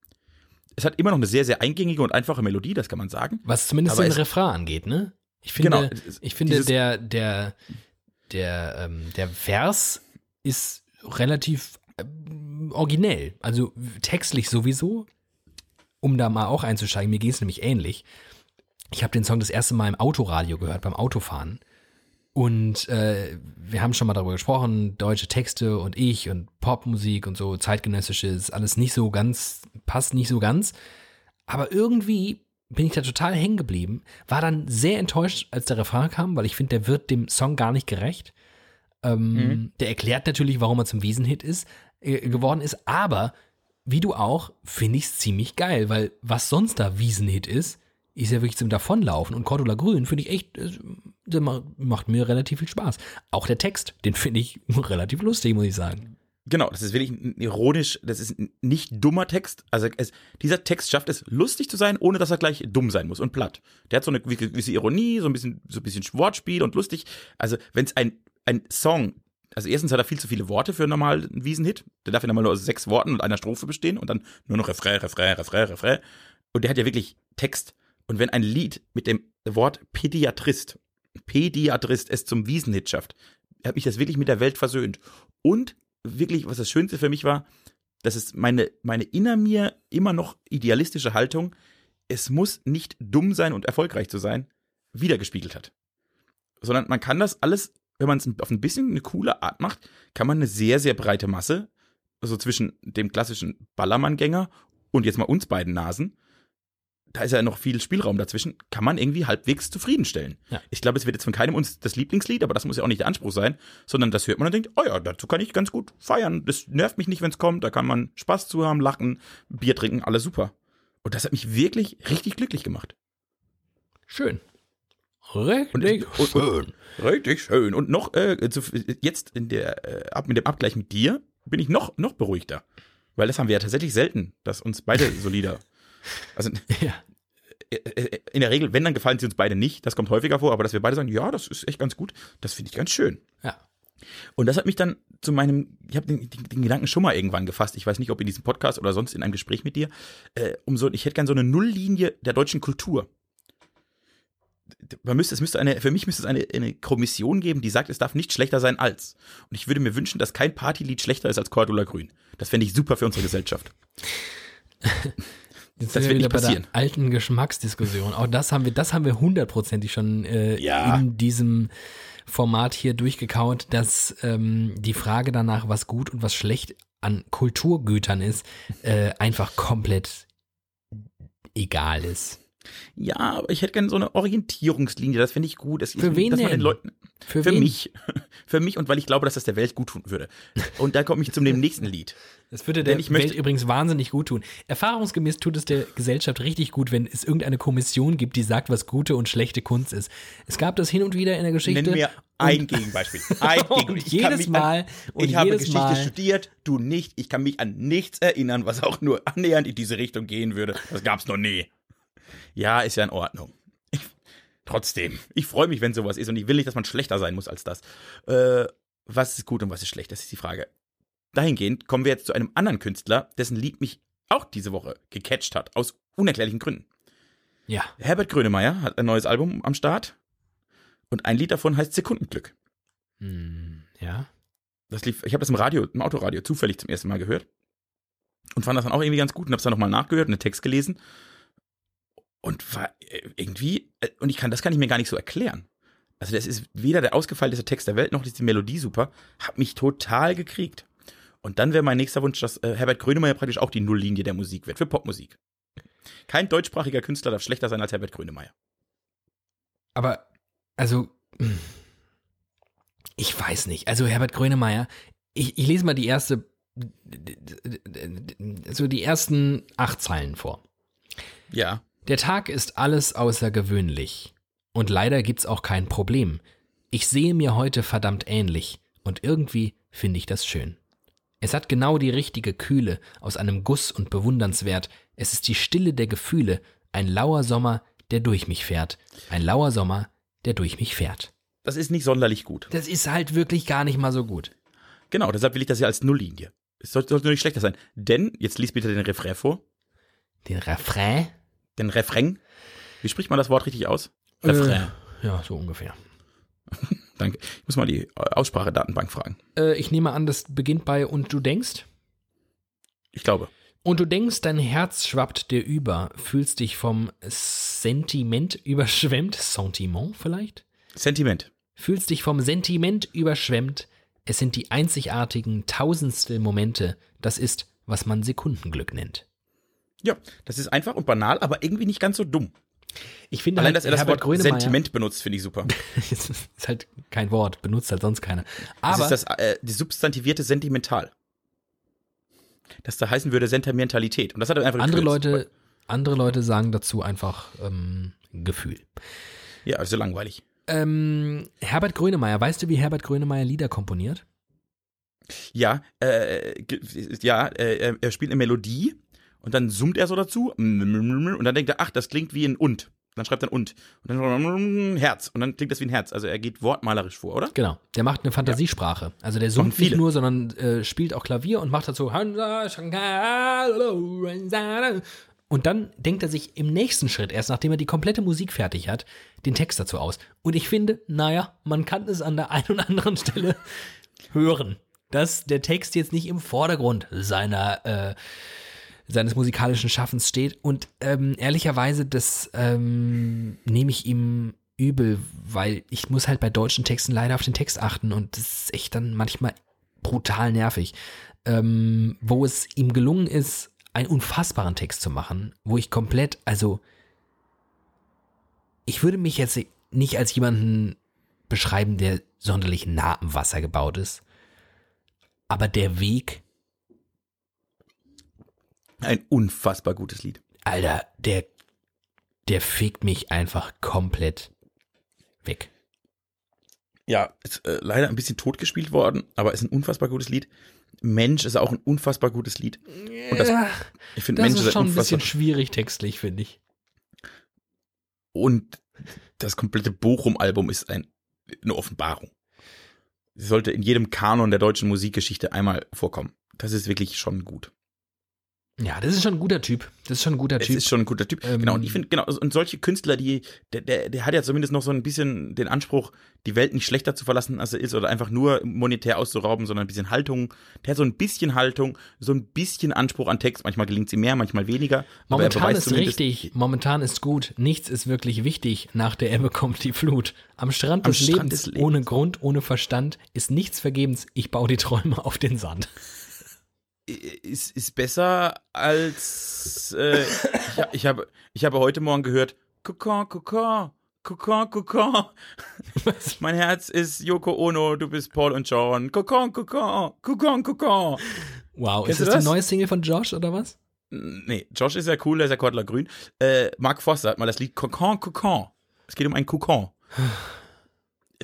Es hat immer noch eine sehr, sehr eingängige und einfache Melodie, das kann man sagen. Was zumindest den Refrain angeht, ne? Ich finde, genau, ich finde der, der, der, ähm, der Vers ist relativ äh, originell. Also textlich sowieso, um da mal auch einzusteigen. Mir ging es nämlich ähnlich. Ich habe den Song das erste Mal im Autoradio gehört, beim Autofahren. Und äh, wir haben schon mal darüber gesprochen, deutsche Texte und ich und Popmusik und so, zeitgenössisches, alles nicht so ganz, passt nicht so ganz. Aber irgendwie bin ich da total hängen geblieben, war dann sehr enttäuscht, als der Refrain kam, weil ich finde, der wird dem Song gar nicht gerecht. Ähm, mhm. Der erklärt natürlich, warum er zum Wiesenhit ist, äh, geworden ist, aber wie du auch, finde ich es ziemlich geil, weil was sonst da Wiesenhit ist, ist ja wirklich zum Davonlaufen. Und Cordula Grün finde ich echt, äh, der macht mir relativ viel Spaß. Auch der Text, den finde ich [LAUGHS] relativ lustig, muss ich sagen. Genau, das ist wirklich ironisch, das ist nicht dummer Text. Also es, dieser Text schafft es, lustig zu sein, ohne dass er gleich dumm sein muss und platt. Der hat so eine gewisse Ironie, so ein bisschen, so ein bisschen Wortspiel und lustig. Also wenn es ein, ein Song, also erstens hat er viel zu viele Worte für einen normalen Wiesenhit. Der darf ja normal nur aus sechs Worten und einer Strophe bestehen und dann nur noch Refrain, Refrain, Refrain, Refrain. Und der hat ja wirklich Text. Und wenn ein Lied mit dem Wort Pädiatrist, Pädiatrist es zum Wiesenhit schafft, hat mich das wirklich mit der Welt versöhnt. Und wirklich, was das Schönste für mich war, dass es meine, meine inner mir immer noch idealistische Haltung, es muss nicht dumm sein und erfolgreich zu sein, wiedergespiegelt hat. Sondern man kann das alles, wenn man es auf ein bisschen eine coole Art macht, kann man eine sehr, sehr breite Masse, also zwischen dem klassischen Ballermann-Gänger und jetzt mal uns beiden Nasen, da ist ja noch viel Spielraum dazwischen, kann man irgendwie halbwegs zufriedenstellen. Ja. Ich glaube, es wird jetzt von keinem uns das Lieblingslied, aber das muss ja auch nicht der Anspruch sein, sondern das hört man und denkt, oh ja, dazu kann ich ganz gut feiern. Das nervt mich nicht, wenn es kommt, da kann man Spaß zu haben, lachen, Bier trinken, alles super. Und das hat mich wirklich richtig glücklich gemacht. Schön. Richtig und, schön. Und, richtig schön. Und noch, äh, jetzt in der, äh, mit dem Abgleich mit dir, bin ich noch, noch beruhigter. Weil das haben wir ja tatsächlich selten, dass uns beide solider also ja. [LAUGHS] Äh, äh, in der Regel, wenn, dann gefallen sie uns beide nicht. Das kommt häufiger vor, aber dass wir beide sagen, ja, das ist echt ganz gut, das finde ich ganz schön. Ja. Und das hat mich dann zu meinem, ich habe den, den, den Gedanken schon mal irgendwann gefasst, ich weiß nicht, ob in diesem Podcast oder sonst in einem Gespräch mit dir, äh, um so, ich hätte gern so eine Nulllinie der deutschen Kultur. Man müsste, es müsste eine, für mich müsste es eine, eine Kommission geben, die sagt, es darf nicht schlechter sein als. Und ich würde mir wünschen, dass kein Partylied schlechter ist als Cordula Grün. Das fände ich super für unsere Gesellschaft. [LAUGHS] Jetzt Das sind wir wird wieder nicht bei der passieren. alten Geschmacksdiskussion. Auch das haben wir, das haben wir hundertprozentig schon äh, Ja. in diesem Format hier durchgekaut, dass ähm, die Frage danach, was gut und was schlecht an Kulturgütern ist, äh, einfach komplett egal ist. Ja, aber ich hätte gerne so eine Orientierungslinie, das finde ich gut. Das, Für wen dass man denn? Den Leuten, Für, für wen? mich. [LAUGHS] Für mich und weil ich glaube, dass das der Welt gut tun würde. Und da komme ich zum dem nächsten Lied. Das würde der Denn ich möchte- Welt übrigens wahnsinnig gut tun. Erfahrungsgemäß tut es der Gesellschaft richtig gut, wenn es irgendeine Kommission gibt, die sagt, was gute und schlechte Kunst ist. Es gab das hin und wieder in der Geschichte. Nenn mir ein Gegenbeispiel. [LAUGHS] Ein Gegenbeispiel. Ich jedes Mal- An, ich habe jedes Geschichte Mal- studiert, du nicht. Ich kann mich an nichts erinnern, was auch nur annähernd in diese Richtung gehen würde. Das gab's noch nie. Ja, ist ja in Ordnung. Ich, trotzdem, ich freue mich, wenn sowas ist und ich will nicht, dass man schlechter sein muss als das. Äh, was ist gut und was ist schlecht? Das ist die Frage. Dahingehend kommen wir jetzt zu einem anderen Künstler, dessen Lied mich auch diese Woche gecatcht hat, aus unerklärlichen Gründen. ja. Herbert Grönemeyer hat ein neues Album am Start und ein Lied davon heißt Sekundenglück. Hm, ja. Das lief, ich habe das im Radio, im Autoradio zufällig zum ersten Mal gehört und fand das dann auch irgendwie ganz gut und habe es dann nochmal nachgehört und den Text gelesen und war äh, irgendwie äh, und ich kann das kann ich mir gar nicht so erklären. Also das ist weder der ausgefeilteste Text der Welt noch ist die Melodie super, hat mich total gekriegt. Und dann wäre mein nächster Wunsch, dass äh, Herbert Grönemeyer praktisch auch die Nulllinie der Musik wird für Popmusik. Kein deutschsprachiger Künstler darf schlechter sein als Herbert Grönemeyer. Aber, also, ich weiß nicht. Also Herbert Grönemeyer, ich, ich lese mal die erste, so die ersten acht Zeilen vor. Ja, Der Tag ist alles außergewöhnlich. Und leider gibt's auch kein Problem. Ich sehe mir heute verdammt ähnlich. Und irgendwie finde ich das schön. Es hat genau die richtige Kühle aus einem Guss und bewundernswert. Es ist die Stille der Gefühle. Ein lauer Sommer, der durch mich fährt. Ein lauer Sommer, der durch mich fährt. das ist nicht sonderlich gut. Das ist halt wirklich gar nicht mal so gut. Genau, deshalb will ich das ja als Nulllinie. Es sollte, sollte nur nicht schlechter sein. Denn, jetzt lies bitte den Refrain vor. Den Refrain? Den Refrain. Wie spricht man das Wort richtig aus? Äh, Refrain. ja, so ungefähr. [LAUGHS] Danke. Ich muss mal die Aussprachedatenbank fragen. Äh, ich nehme an, das beginnt bei und du denkst? Ich glaube. Und du denkst, dein Herz schwappt dir über, fühlst dich vom Sentiment überschwemmt, Sentiment vielleicht? Sentiment. Fühlst dich vom Sentiment überschwemmt, es sind die einzigartigen tausendstel Momente, das ist, was man Sekundenglück nennt. Ja, das ist einfach und banal, aber irgendwie nicht ganz so dumm. Ich finde Allein, halt, dass er das Herbert Wort Grönemeyer, Sentiment benutzt, finde ich super. [LAUGHS] ist ist halt kein Wort, benutzt halt sonst keiner. Das Aber ist das, äh, die substantivierte Sentimental. Das da heißen würde Sentimentalität. Und das hat er einfach andere gekürzt. Leute, andere Leute sagen dazu einfach ähm, Gefühl. Ja, ist so langweilig. Ähm, Herbert Grönemeyer, weißt du, wie Herbert Grönemeyer Lieder komponiert? Ja, äh, ja, äh, er spielt eine Melodie und dann summt er so dazu und dann denkt er, ach, das klingt wie ein und. Dann schreibt er ein und. Und dann Herz. Und dann klingt das wie ein Herz. Also er geht wortmalerisch vor, oder? Genau. Der macht eine Fantasiesprache. Also der summt nicht nur, sondern äh, spielt auch Klavier und macht dazu. Und dann denkt er sich im nächsten Schritt, erst nachdem er die komplette Musik fertig hat, den Text dazu aus. Und ich finde, naja, man kann es an der einen oder anderen Stelle [LAUGHS] hören, dass der Text jetzt nicht im Vordergrund seiner äh, seines musikalischen Schaffens steht. Und ähm, ehrlicherweise, das ähm, nehme ich ihm übel, weil ich muss halt bei deutschen Texten leider auf den Text achten und das ist echt dann manchmal brutal nervig. Ähm, wo es ihm gelungen ist, einen unfassbaren Text zu machen, wo ich komplett, also ich würde mich jetzt nicht als jemanden beschreiben, der sonderlich nah am Wasser gebaut ist, aber der Weg Ein unfassbar gutes Lied. Alter, der, der fegt mich einfach komplett weg. Ja, ist äh, leider ein bisschen totgespielt worden, aber ist ein unfassbar gutes Lied. Mensch ist auch ein unfassbar gutes Lied. Und das, ich finde Mensch ist ist schon ein bisschen schwierig textlich, finde ich. Und das komplette Bochum-Album ist ein, eine Offenbarung. Sie sollte in jedem Kanon der deutschen Musikgeschichte einmal vorkommen. Das ist wirklich schon gut. Ja, das ist schon ein guter Typ. Das ist schon ein guter Typ. ist schon ein guter Typ. Ähm, genau, und ich finde, genau, und solche Künstler, die, der, der, der hat ja zumindest noch so ein bisschen den Anspruch, die Welt nicht schlechter zu verlassen, als er ist, oder einfach nur monetär auszurauben, sondern ein bisschen Haltung. Der hat so ein bisschen Haltung, so ein bisschen Anspruch an Text. Manchmal gelingt sie mehr, manchmal weniger. er Momentan ist richtig, momentan ist gut. Nichts ist wirklich wichtig. Nach der Ebbe kommt die Flut. Am Strand, Am des, Strand Lebens, des Lebens. ohne Grund, ohne Verstand, ist nichts vergebens. Ich baue die Träume auf den Sand. Ist, ist besser als äh, ich, ich habe ich habe heute Morgen gehört Kokon, Kokon, Kokon, Kokon. Mein Herz ist Yoko Ono, du bist Paul und John. Kokon, Kokon, Kokon, Kokon. Wow, Kennst ist du das die das? neue Single von Josh oder was? Nee, Josh ist ja cool, der ist ja Kordler Grün. Äh, Mark Foster hat mal das Lied Kokon, Kokon. Es geht um einen Kokon.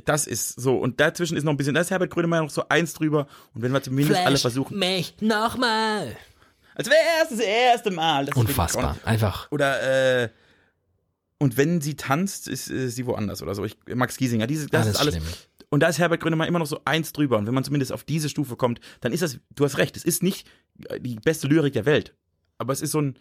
Das ist so. Und dazwischen ist noch ein bisschen, da ist Herbert Grönemeyer noch so eins drüber. Und wenn wir zumindest alle versuchen, mich nochmal. als wäre es das erste Mal. Das Unfassbar. Einfach. Oder, äh, und wenn sie tanzt, ist äh, sie woanders oder so. Ich, Max Giesinger, diese, das Alles ist alles. schlimm. Und da ist Herbert Grönemeyer immer noch so eins drüber. Und wenn man zumindest auf diese Stufe kommt, dann ist das, du hast recht, es ist nicht äh, die beste Lyrik der Welt. Aber es ist so ein,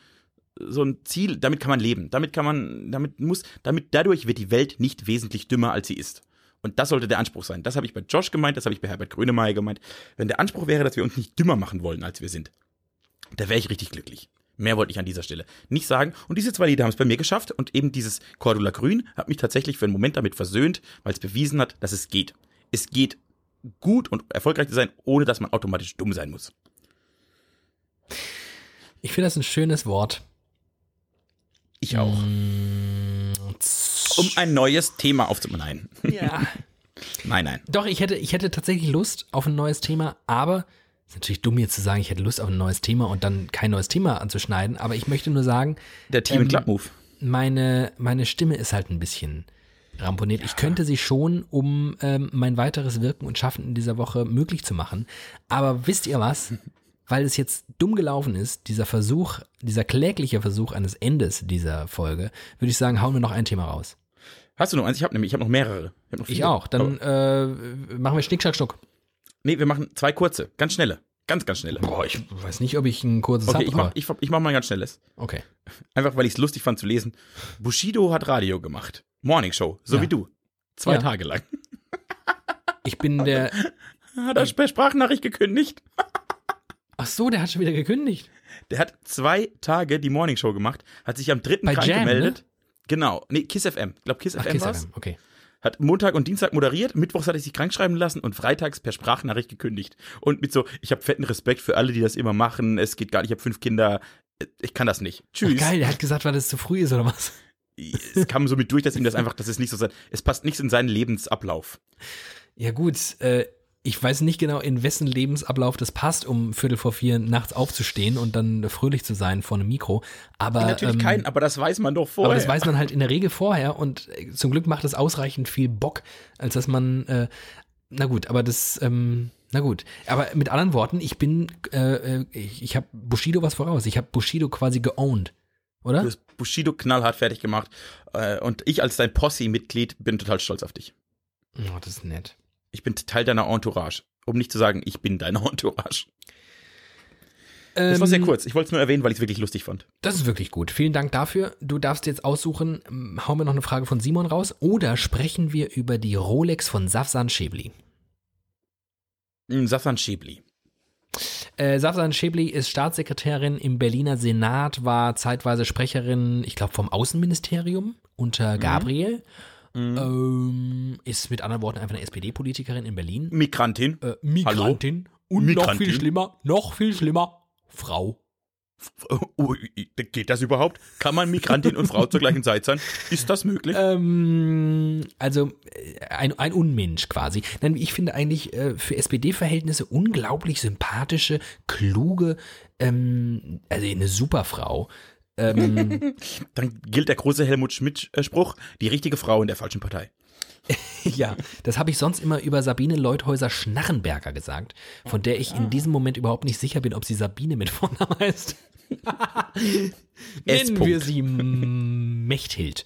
so ein Ziel, damit kann man leben. Damit kann man, damit muss, damit, dadurch wird die Welt nicht wesentlich dümmer, als sie ist. Und das sollte der Anspruch sein. Das habe ich bei Josh gemeint, das habe ich bei Herbert Grönemeyer gemeint. Wenn der Anspruch wäre, dass wir uns nicht dümmer machen wollen, als wir sind, da wäre ich richtig glücklich. Mehr wollte ich an dieser Stelle nicht sagen. Und diese zwei Lieder haben es bei mir geschafft. Und eben dieses Cordula Grün hat mich tatsächlich für einen Moment damit versöhnt, weil es bewiesen hat, dass es geht. Es geht gut und erfolgreich zu sein, ohne dass man automatisch dumm sein muss. Ich finde das ein schönes Wort. Ich auch. Mm, Um ein neues Thema aufzunehmen. Nein. ja. [LAUGHS] nein, nein. Doch, ich hätte, ich hätte tatsächlich Lust auf ein neues Thema, aber ist natürlich dumm jetzt zu sagen, ich hätte Lust auf ein neues Thema und dann kein neues Thema anzuschneiden, aber ich möchte nur sagen, Der Team Ähm, Club Move. meine, meine Stimme ist halt ein bisschen ramponiert. Ich könnte sie schon, um ähm, mein weiteres Wirken und Schaffen in dieser Woche möglich zu machen. Aber wisst ihr was? [LAUGHS] Weil es jetzt dumm gelaufen ist, dieser Versuch, dieser klägliche Versuch eines Endes dieser Folge, würde ich sagen, hauen wir noch ein Thema raus. Hast du noch eins? Ich habe nämlich, ich habe noch mehrere. Ich, noch Ich auch. Dann äh, machen wir Schnick, Schnack, Schnuck. Nee, wir machen zwei kurze, ganz schnelle. Ganz, ganz schnelle. Boah, ich weiß nicht, ob ich ein kurzes Okay, habe. ich mach, ich, ich mach mal ein ganz schnelles. Okay. Einfach weil ich es lustig fand zu lesen. Bushido hat Radio gemacht. Morning Show, so Ja. wie du. Zwei Ja. Tage lang. [LAUGHS] Ich bin der. Hat er per Sprachnachricht gekündigt. Ach so, der hat schon wieder gekündigt. Der hat zwei Tage die Morning Show gemacht, hat sich am dritten Bei krank Jam, gemeldet. Genau. Nee, Kiss FM. Ich glaube, Kiss Ach, FM Kiss war's. FM. Okay. Hat Montag und Dienstag moderiert, Mittwochs hat er sich krank schreiben lassen und freitags per Sprachnachricht gekündigt. Und mit so, ich habe fetten Respekt für alle, die das immer machen. Es geht gar nicht, ich habe fünf Kinder. Ich kann das nicht. Ach, Tschüss. geil, der hat gesagt, weil es zu früh ist oder was? es kam so mit durch, dass ihm das einfach, das ist nicht so sein, es passt nichts in seinen Lebensablauf. Ja gut, äh, ich weiß nicht genau, in wessen Lebensablauf das passt, um Viertel vor vier nachts aufzustehen und dann fröhlich zu sein vor einem Mikro. Aber, Natürlich ähm, keinen, aber das weiß man doch vorher. aber das weiß man halt in der Regel vorher und äh, zum Glück macht es ausreichend viel Bock, als dass man, äh, na gut, aber das, ähm, na gut. Aber mit anderen Worten, ich bin, äh, äh, ich, ich habe Bushido was voraus. Ich habe Bushido quasi geowned, oder? Du hast Bushido knallhart fertig gemacht. Äh, und ich als dein Posse-Mitglied bin total stolz auf dich. Oh, das ist nett. Ich bin Teil deiner Entourage. Um nicht zu sagen, ich bin deine [LAUGHS] Entourage. Das war sehr Ähm, kurz. Ich wollte es nur erwähnen, weil ich es wirklich lustig fand. Das ist wirklich gut. Vielen Dank dafür. Du darfst jetzt aussuchen, ähm, hauen wir noch eine Frage von Simon raus oder sprechen wir über die Rolex von Safsan Schäbli. Mm, Safran Schäbli. Äh, Safsan Schäbli ist Staatssekretärin im Berliner Senat, war zeitweise Sprecherin, ich glaube, vom Außenministerium unter Gabriel. Ähm, ist mit anderen Worten einfach eine SPD-Politikerin in Berlin. Migrantin. Äh, Migrantin. Und noch Migrantin. viel schlimmer, noch viel schlimmer, Frau. Oh, geht das überhaupt? Kann man Migrantin und Frau zur gleichen Zeit sein? Ist das möglich? Ähm, also äh, ein, ein Unmensch quasi. Nein, ich finde eigentlich äh, für SPD-Verhältnisse unglaublich sympathische, kluge, ähm, also eine super Frau. Ähm, [LAUGHS] Dann gilt der große Helmut Schmidt-Spruch, die richtige Frau in der falschen Partei. [LAUGHS] ja, das habe ich sonst immer über Sabine Leuthäuser-Schnarrenberger gesagt, von der ich in diesem Moment überhaupt nicht sicher bin, ob sie Sabine mit Vornamen heißt. [LAUGHS] Nennen wir sie Mechthild.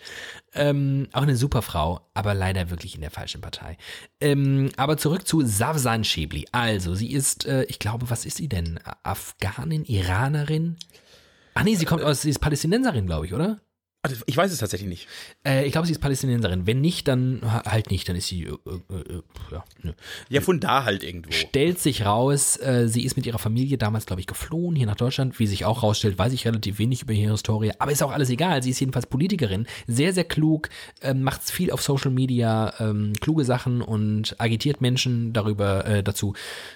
Ähm, auch eine super Frau, aber leider wirklich in der falschen Partei. Ähm, aber zurück zu Savsan Shebli. Also, sie ist, äh, ich glaube, was ist sie denn? Afghanin, Iranerin? Ach nee, sie kommt aus, sie ist Palästinenserin, glaube ich, oder? Also, ich weiß es tatsächlich nicht. Äh, ich glaube, sie ist Palästinenserin. Wenn nicht, dann halt nicht, dann ist sie, äh, äh, äh, ja, ne. Ja, von da halt irgendwo. Stellt sich raus, äh, sie ist mit ihrer Familie damals, glaube ich, geflohen hier nach Deutschland. Wie sich auch rausstellt, weiß ich relativ wenig über ihre Historie. Aber ist auch alles egal. Sie ist jedenfalls Politikerin. Sehr, sehr klug, ähm, macht viel auf Social Media, ähm, kluge Sachen und agitiert Menschen darüber, äh, dazu,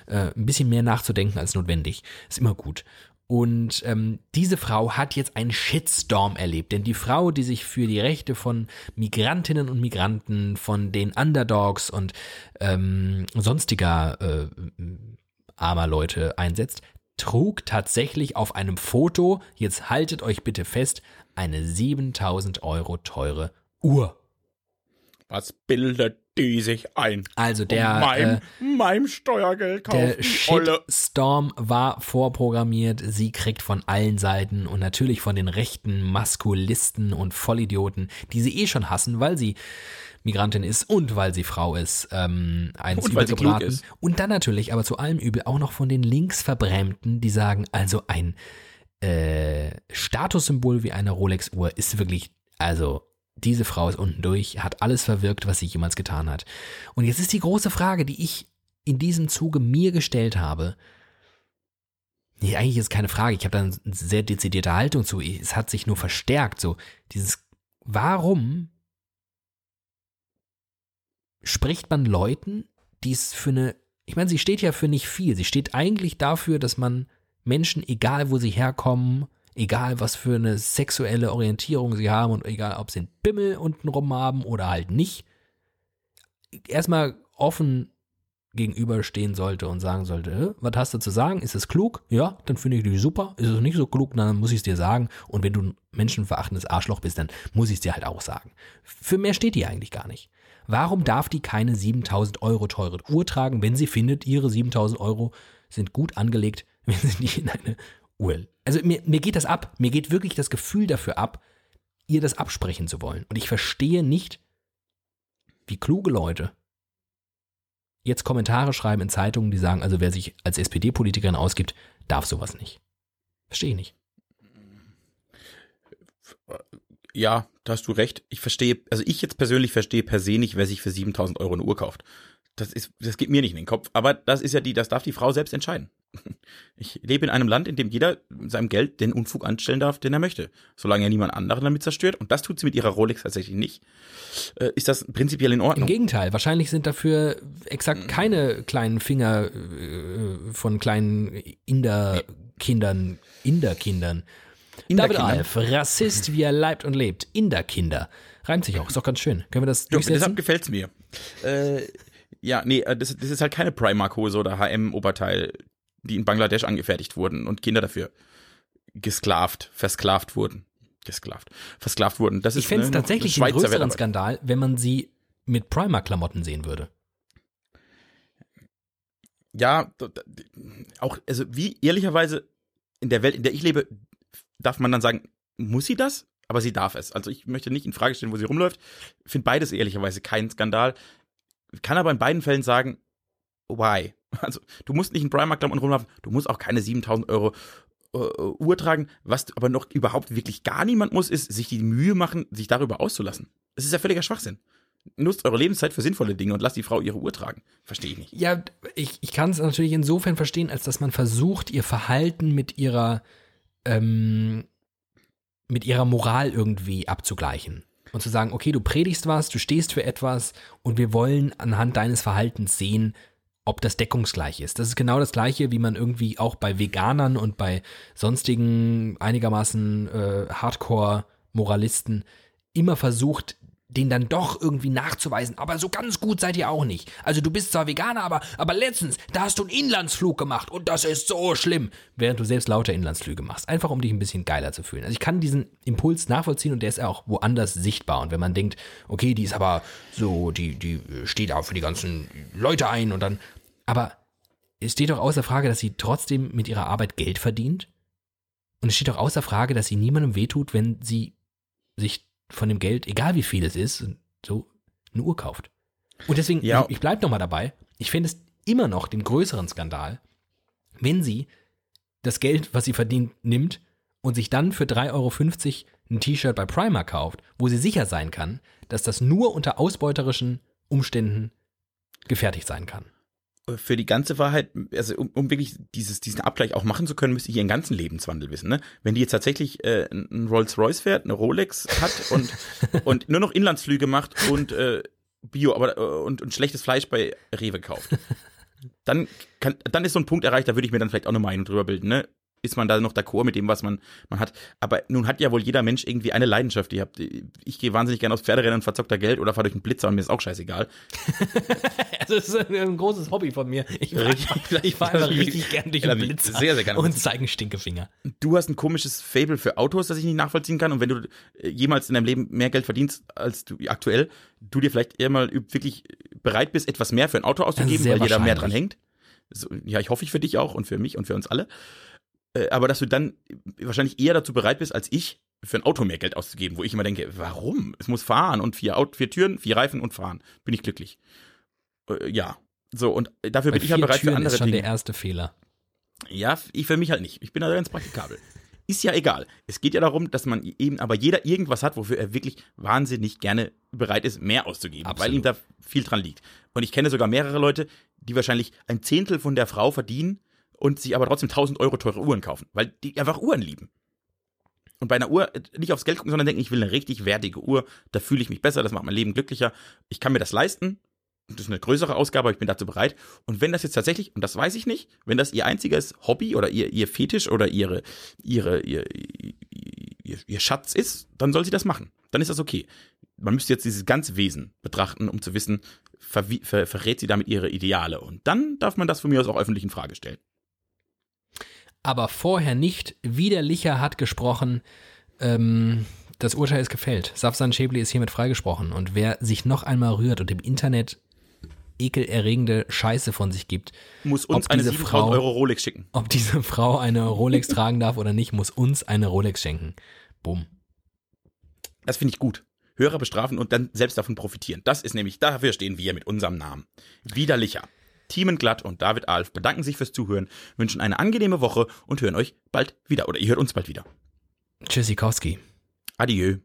ein bisschen mehr nachzudenken als notwendig. Ist immer gut. Und ähm, diese Frau hat jetzt einen Shitstorm erlebt, denn die Frau, die sich für die Rechte von Migrantinnen und Migranten, von den Underdogs und ähm, sonstiger äh, armer Leute einsetzt, trug tatsächlich auf einem Foto, jetzt haltet euch bitte fest, eine 7000 Euro teure Uhr. Was bildet die sich ein? Also der mein, äh, meinem Steuergeld kaufen. Der Shitstorm war vorprogrammiert. Sie kriegt von allen Seiten und natürlich von den rechten Maskulisten und Vollidioten, die sie eh schon hassen, weil sie Migrantin ist und weil sie Frau ist, ähm, eins und übergebraten. Und dann natürlich, aber zu allem Übel, auch noch von den Linksverbrämten, die sagen, also ein äh, Statussymbol wie eine Rolex-Uhr ist wirklich, also diese Frau ist unten durch, hat alles verwirkt, was sie jemals getan hat. Und jetzt ist die große Frage, die ich in diesem Zuge mir gestellt habe. Nee, eigentlich ist keine Frage. Ich habe da eine sehr dezidierte Haltung zu. Es hat sich nur verstärkt. So, dieses, warum spricht man Leuten, die es für eine, ich meine, sie steht ja für nicht viel. Sie steht eigentlich dafür, dass man Menschen, egal wo sie herkommen, egal was für eine sexuelle Orientierung sie haben und egal ob sie einen Bimmel untenrum haben oder halt nicht, erstmal offen gegenüberstehen sollte und sagen sollte, was hast du zu sagen? Ist es klug? Ja, dann finde ich dich super. Ist es nicht so klug, dann muss ich es dir sagen. Und wenn du ein menschenverachtendes Arschloch bist, dann muss ich es dir halt auch sagen. Für mehr steht die eigentlich gar nicht. Warum darf die keine 7000 Euro teure Uhr tragen, wenn sie findet, ihre 7000 Euro sind gut angelegt, [LAUGHS] wenn sie die in eine Uhr. Also mir, mir geht das ab. Mir geht wirklich das Gefühl dafür ab, ihr das absprechen zu wollen. Und ich verstehe nicht, wie kluge Leute jetzt Kommentare schreiben in Zeitungen, die sagen, also wer sich als SPD-Politikerin ausgibt, darf sowas nicht. Verstehe ich nicht. Ja, da hast du recht. Ich verstehe, also ich jetzt persönlich verstehe per se nicht, wer sich für 7000 Euro eine Uhr kauft. Das ist, das geht mir nicht in den Kopf. Aber das ist ja die, das darf die Frau selbst entscheiden. [LAUGHS] Ich lebe in einem Land, in dem jeder seinem Geld den Unfug anstellen darf, den er möchte. Solange er niemand anderen damit zerstört. Und das tut sie mit ihrer Rolex tatsächlich nicht. Äh, ist das prinzipiell in Ordnung? Im Gegenteil. Wahrscheinlich sind dafür exakt mhm. keine kleinen Finger äh, von kleinen Inder-Kindern, Inder-Kindern. David Alf, Rassist, wie er leibt und lebt. Inder-Kinder. Reimt sich auch, ist doch ganz schön. Können wir das durchsetzen? deshalb gefällt's mir. Äh, ja, nee, äh, das, das ist halt keine Primark-Hose oder HM-Oberteil, die in Bangladesch angefertigt wurden und Kinder dafür gesklavt, versklavt wurden. Gesklavt, versklavt wurden. Das ist ich fände es tatsächlich einen größeren Skandal, wenn man sie mit Primark-Klamotten sehen würde. Ja, auch, also wie ehrlicherweise in der Welt, in der ich lebe, darf man dann sagen, muss sie das? Aber sie darf es. Also ich möchte nicht in Frage stellen, wo sie rumläuft. Finde beides ehrlicherweise keinen Skandal kann aber in beiden Fällen sagen, why? [LAUGHS] Also, du musst nicht in Primark-Klamotten rumlaufen, du musst auch keine 7000 Euro äh, Uhr tragen. Was aber noch überhaupt wirklich gar niemand muss, ist sich die Mühe machen, sich darüber auszulassen. Es ist ja völliger Schwachsinn. Nutzt eure Lebenszeit für sinnvolle Dinge und lasst die Frau ihre Uhr tragen. Verstehe ich nicht. Ja, ich, ich kann es natürlich insofern verstehen, als dass man versucht, ihr Verhalten mit ihrer, ähm, mit ihrer Moral irgendwie abzugleichen und zu sagen, okay, du predigst was, du stehst für etwas und wir wollen anhand deines Verhaltens sehen, ob das deckungsgleich ist. Das ist genau das gleiche, wie man irgendwie auch bei Veganern und bei sonstigen einigermaßen äh, Hardcore-Moralisten immer versucht, den dann doch irgendwie nachzuweisen. Aber so ganz gut seid ihr auch nicht. Also du bist zwar Veganer, aber, aber letztens, da hast du einen Inlandsflug gemacht und das ist so schlimm. Während du selbst lauter Inlandsflüge machst. Einfach um dich ein bisschen geiler zu fühlen. Also ich kann diesen Impuls nachvollziehen und der ist auch woanders sichtbar. Und wenn man denkt, okay, die ist aber so, die, die steht auch für die ganzen Leute ein und dann, aber es steht doch außer Frage, dass sie trotzdem mit ihrer Arbeit Geld verdient. Und es steht doch außer Frage, dass sie niemandem wehtut, wenn sie sich von dem Geld, egal wie viel es ist, so eine Uhr kauft. Und deswegen, Ja. ich, ich bleibe nochmal dabei, ich finde es immer noch den größeren Skandal, wenn sie das Geld, was sie verdient, nimmt und sich dann für 3,50 Euro ein T-Shirt bei Primark kauft, wo sie sicher sein kann, dass das nur unter ausbeuterischen Umständen gefertigt sein kann. Für die ganze Wahrheit, also um, um wirklich dieses, diesen Abgleich auch machen zu können, müsste ich ihren ganzen Lebenswandel wissen. Ne? Wenn die jetzt tatsächlich äh, einen Rolls-Royce fährt, eine Rolex hat und, [LAUGHS] und nur noch Inlandsflüge macht und äh, Bio, aber äh, und, und schlechtes Fleisch bei Rewe kauft, dann kann, dann ist so ein Punkt erreicht, da würde ich mir dann vielleicht auch eine Meinung drüber bilden. Ne? Ist man da noch d'accord mit dem, was man, man hat? Aber nun hat ja wohl jeder Mensch irgendwie eine Leidenschaft. Ich, hab, ich gehe wahnsinnig gerne aufs Pferderennen und verzock da Geld oder fahre durch einen Blitzer und mir ist auch scheißegal. [LAUGHS] Also das ist ein großes Hobby von mir. Ich fahr einfach- ich fahr einfach richtig gern durch den Blitzer Sehr, sehr gerne. und zeigen Stinkefinger. du hast ein komisches Fable für Autos, das ich nicht nachvollziehen kann. Und wenn du äh, jemals in deinem Leben mehr Geld verdienst als du aktuell, du dir vielleicht eher mal wirklich bereit bist, etwas mehr für ein Auto auszugeben, weil jeder mehr dran hängt. So, ja, ich hoffe ich für dich auch und für mich und für uns alle. Äh, Aber dass du dann wahrscheinlich eher dazu bereit bist, als ich, für ein Auto mehr Geld auszugeben, wo ich immer denke, warum? Es muss fahren und vier, Aut vier Türen, vier Reifen und fahren. Bin ich glücklich. Äh, Ja. So, und dafür Bei bin ich ja bereit für Türen andere ist schon Dinge. der erste Fehler. Ja, ich für mich halt nicht. Ich bin da ganz praktikabel. Ist ja egal. Es geht ja darum, dass man eben aber jeder irgendwas hat, wofür er wirklich wahnsinnig gerne bereit ist, mehr auszugeben, weil Absolut. ihm da viel dran liegt. Und ich kenne sogar mehrere Leute, die wahrscheinlich ein Zehntel von der Frau verdienen und sich aber trotzdem 1000 Euro teure Uhren kaufen, weil die einfach Uhren lieben. Und bei einer Uhr äh, nicht aufs Geld gucken, sondern denken, ich will eine richtig wertige Uhr, da fühle ich mich besser, das macht mein Leben glücklicher. Ich kann mir das leisten. Das ist eine größere Ausgabe, aber ich bin dazu bereit. Und wenn das jetzt tatsächlich, und das weiß ich nicht, wenn das ihr einziges Hobby oder ihr, ihr Fetisch oder ihre, ihre, ihr, ihr, ihr Schatz ist, dann soll sie das machen. Dann ist das okay. Man müsste jetzt dieses ganze Wesen betrachten, um zu wissen, verwi- ver, verrät sie damit ihre Ideale. Und dann darf man das von mir aus auch öffentlich in Frage stellen. Aber vorher nicht. Widerlicher hat gesprochen. Ähm, das Urteil ist gefällt. Safsan Schäbli ist hiermit freigesprochen. Und wer sich noch einmal rührt und im Internet ekelerregende Scheiße von sich gibt, Muss uns eine diese 7000 Frau- Euro Rolex schicken. ob diese Frau eine Rolex [LAUGHS] tragen darf oder nicht, muss uns eine Rolex schenken. Bumm. Das finde ich gut. Hörer bestrafen und dann selbst davon profitieren. Das ist nämlich, dafür stehen wir mit unserem Namen. Widerlicher. Teamen Glatt und David Alf bedanken sich fürs Zuhören, wünschen eine angenehme Woche und hören euch bald wieder. Oder ihr hört uns bald wieder. Tschüssikowski. Adieu.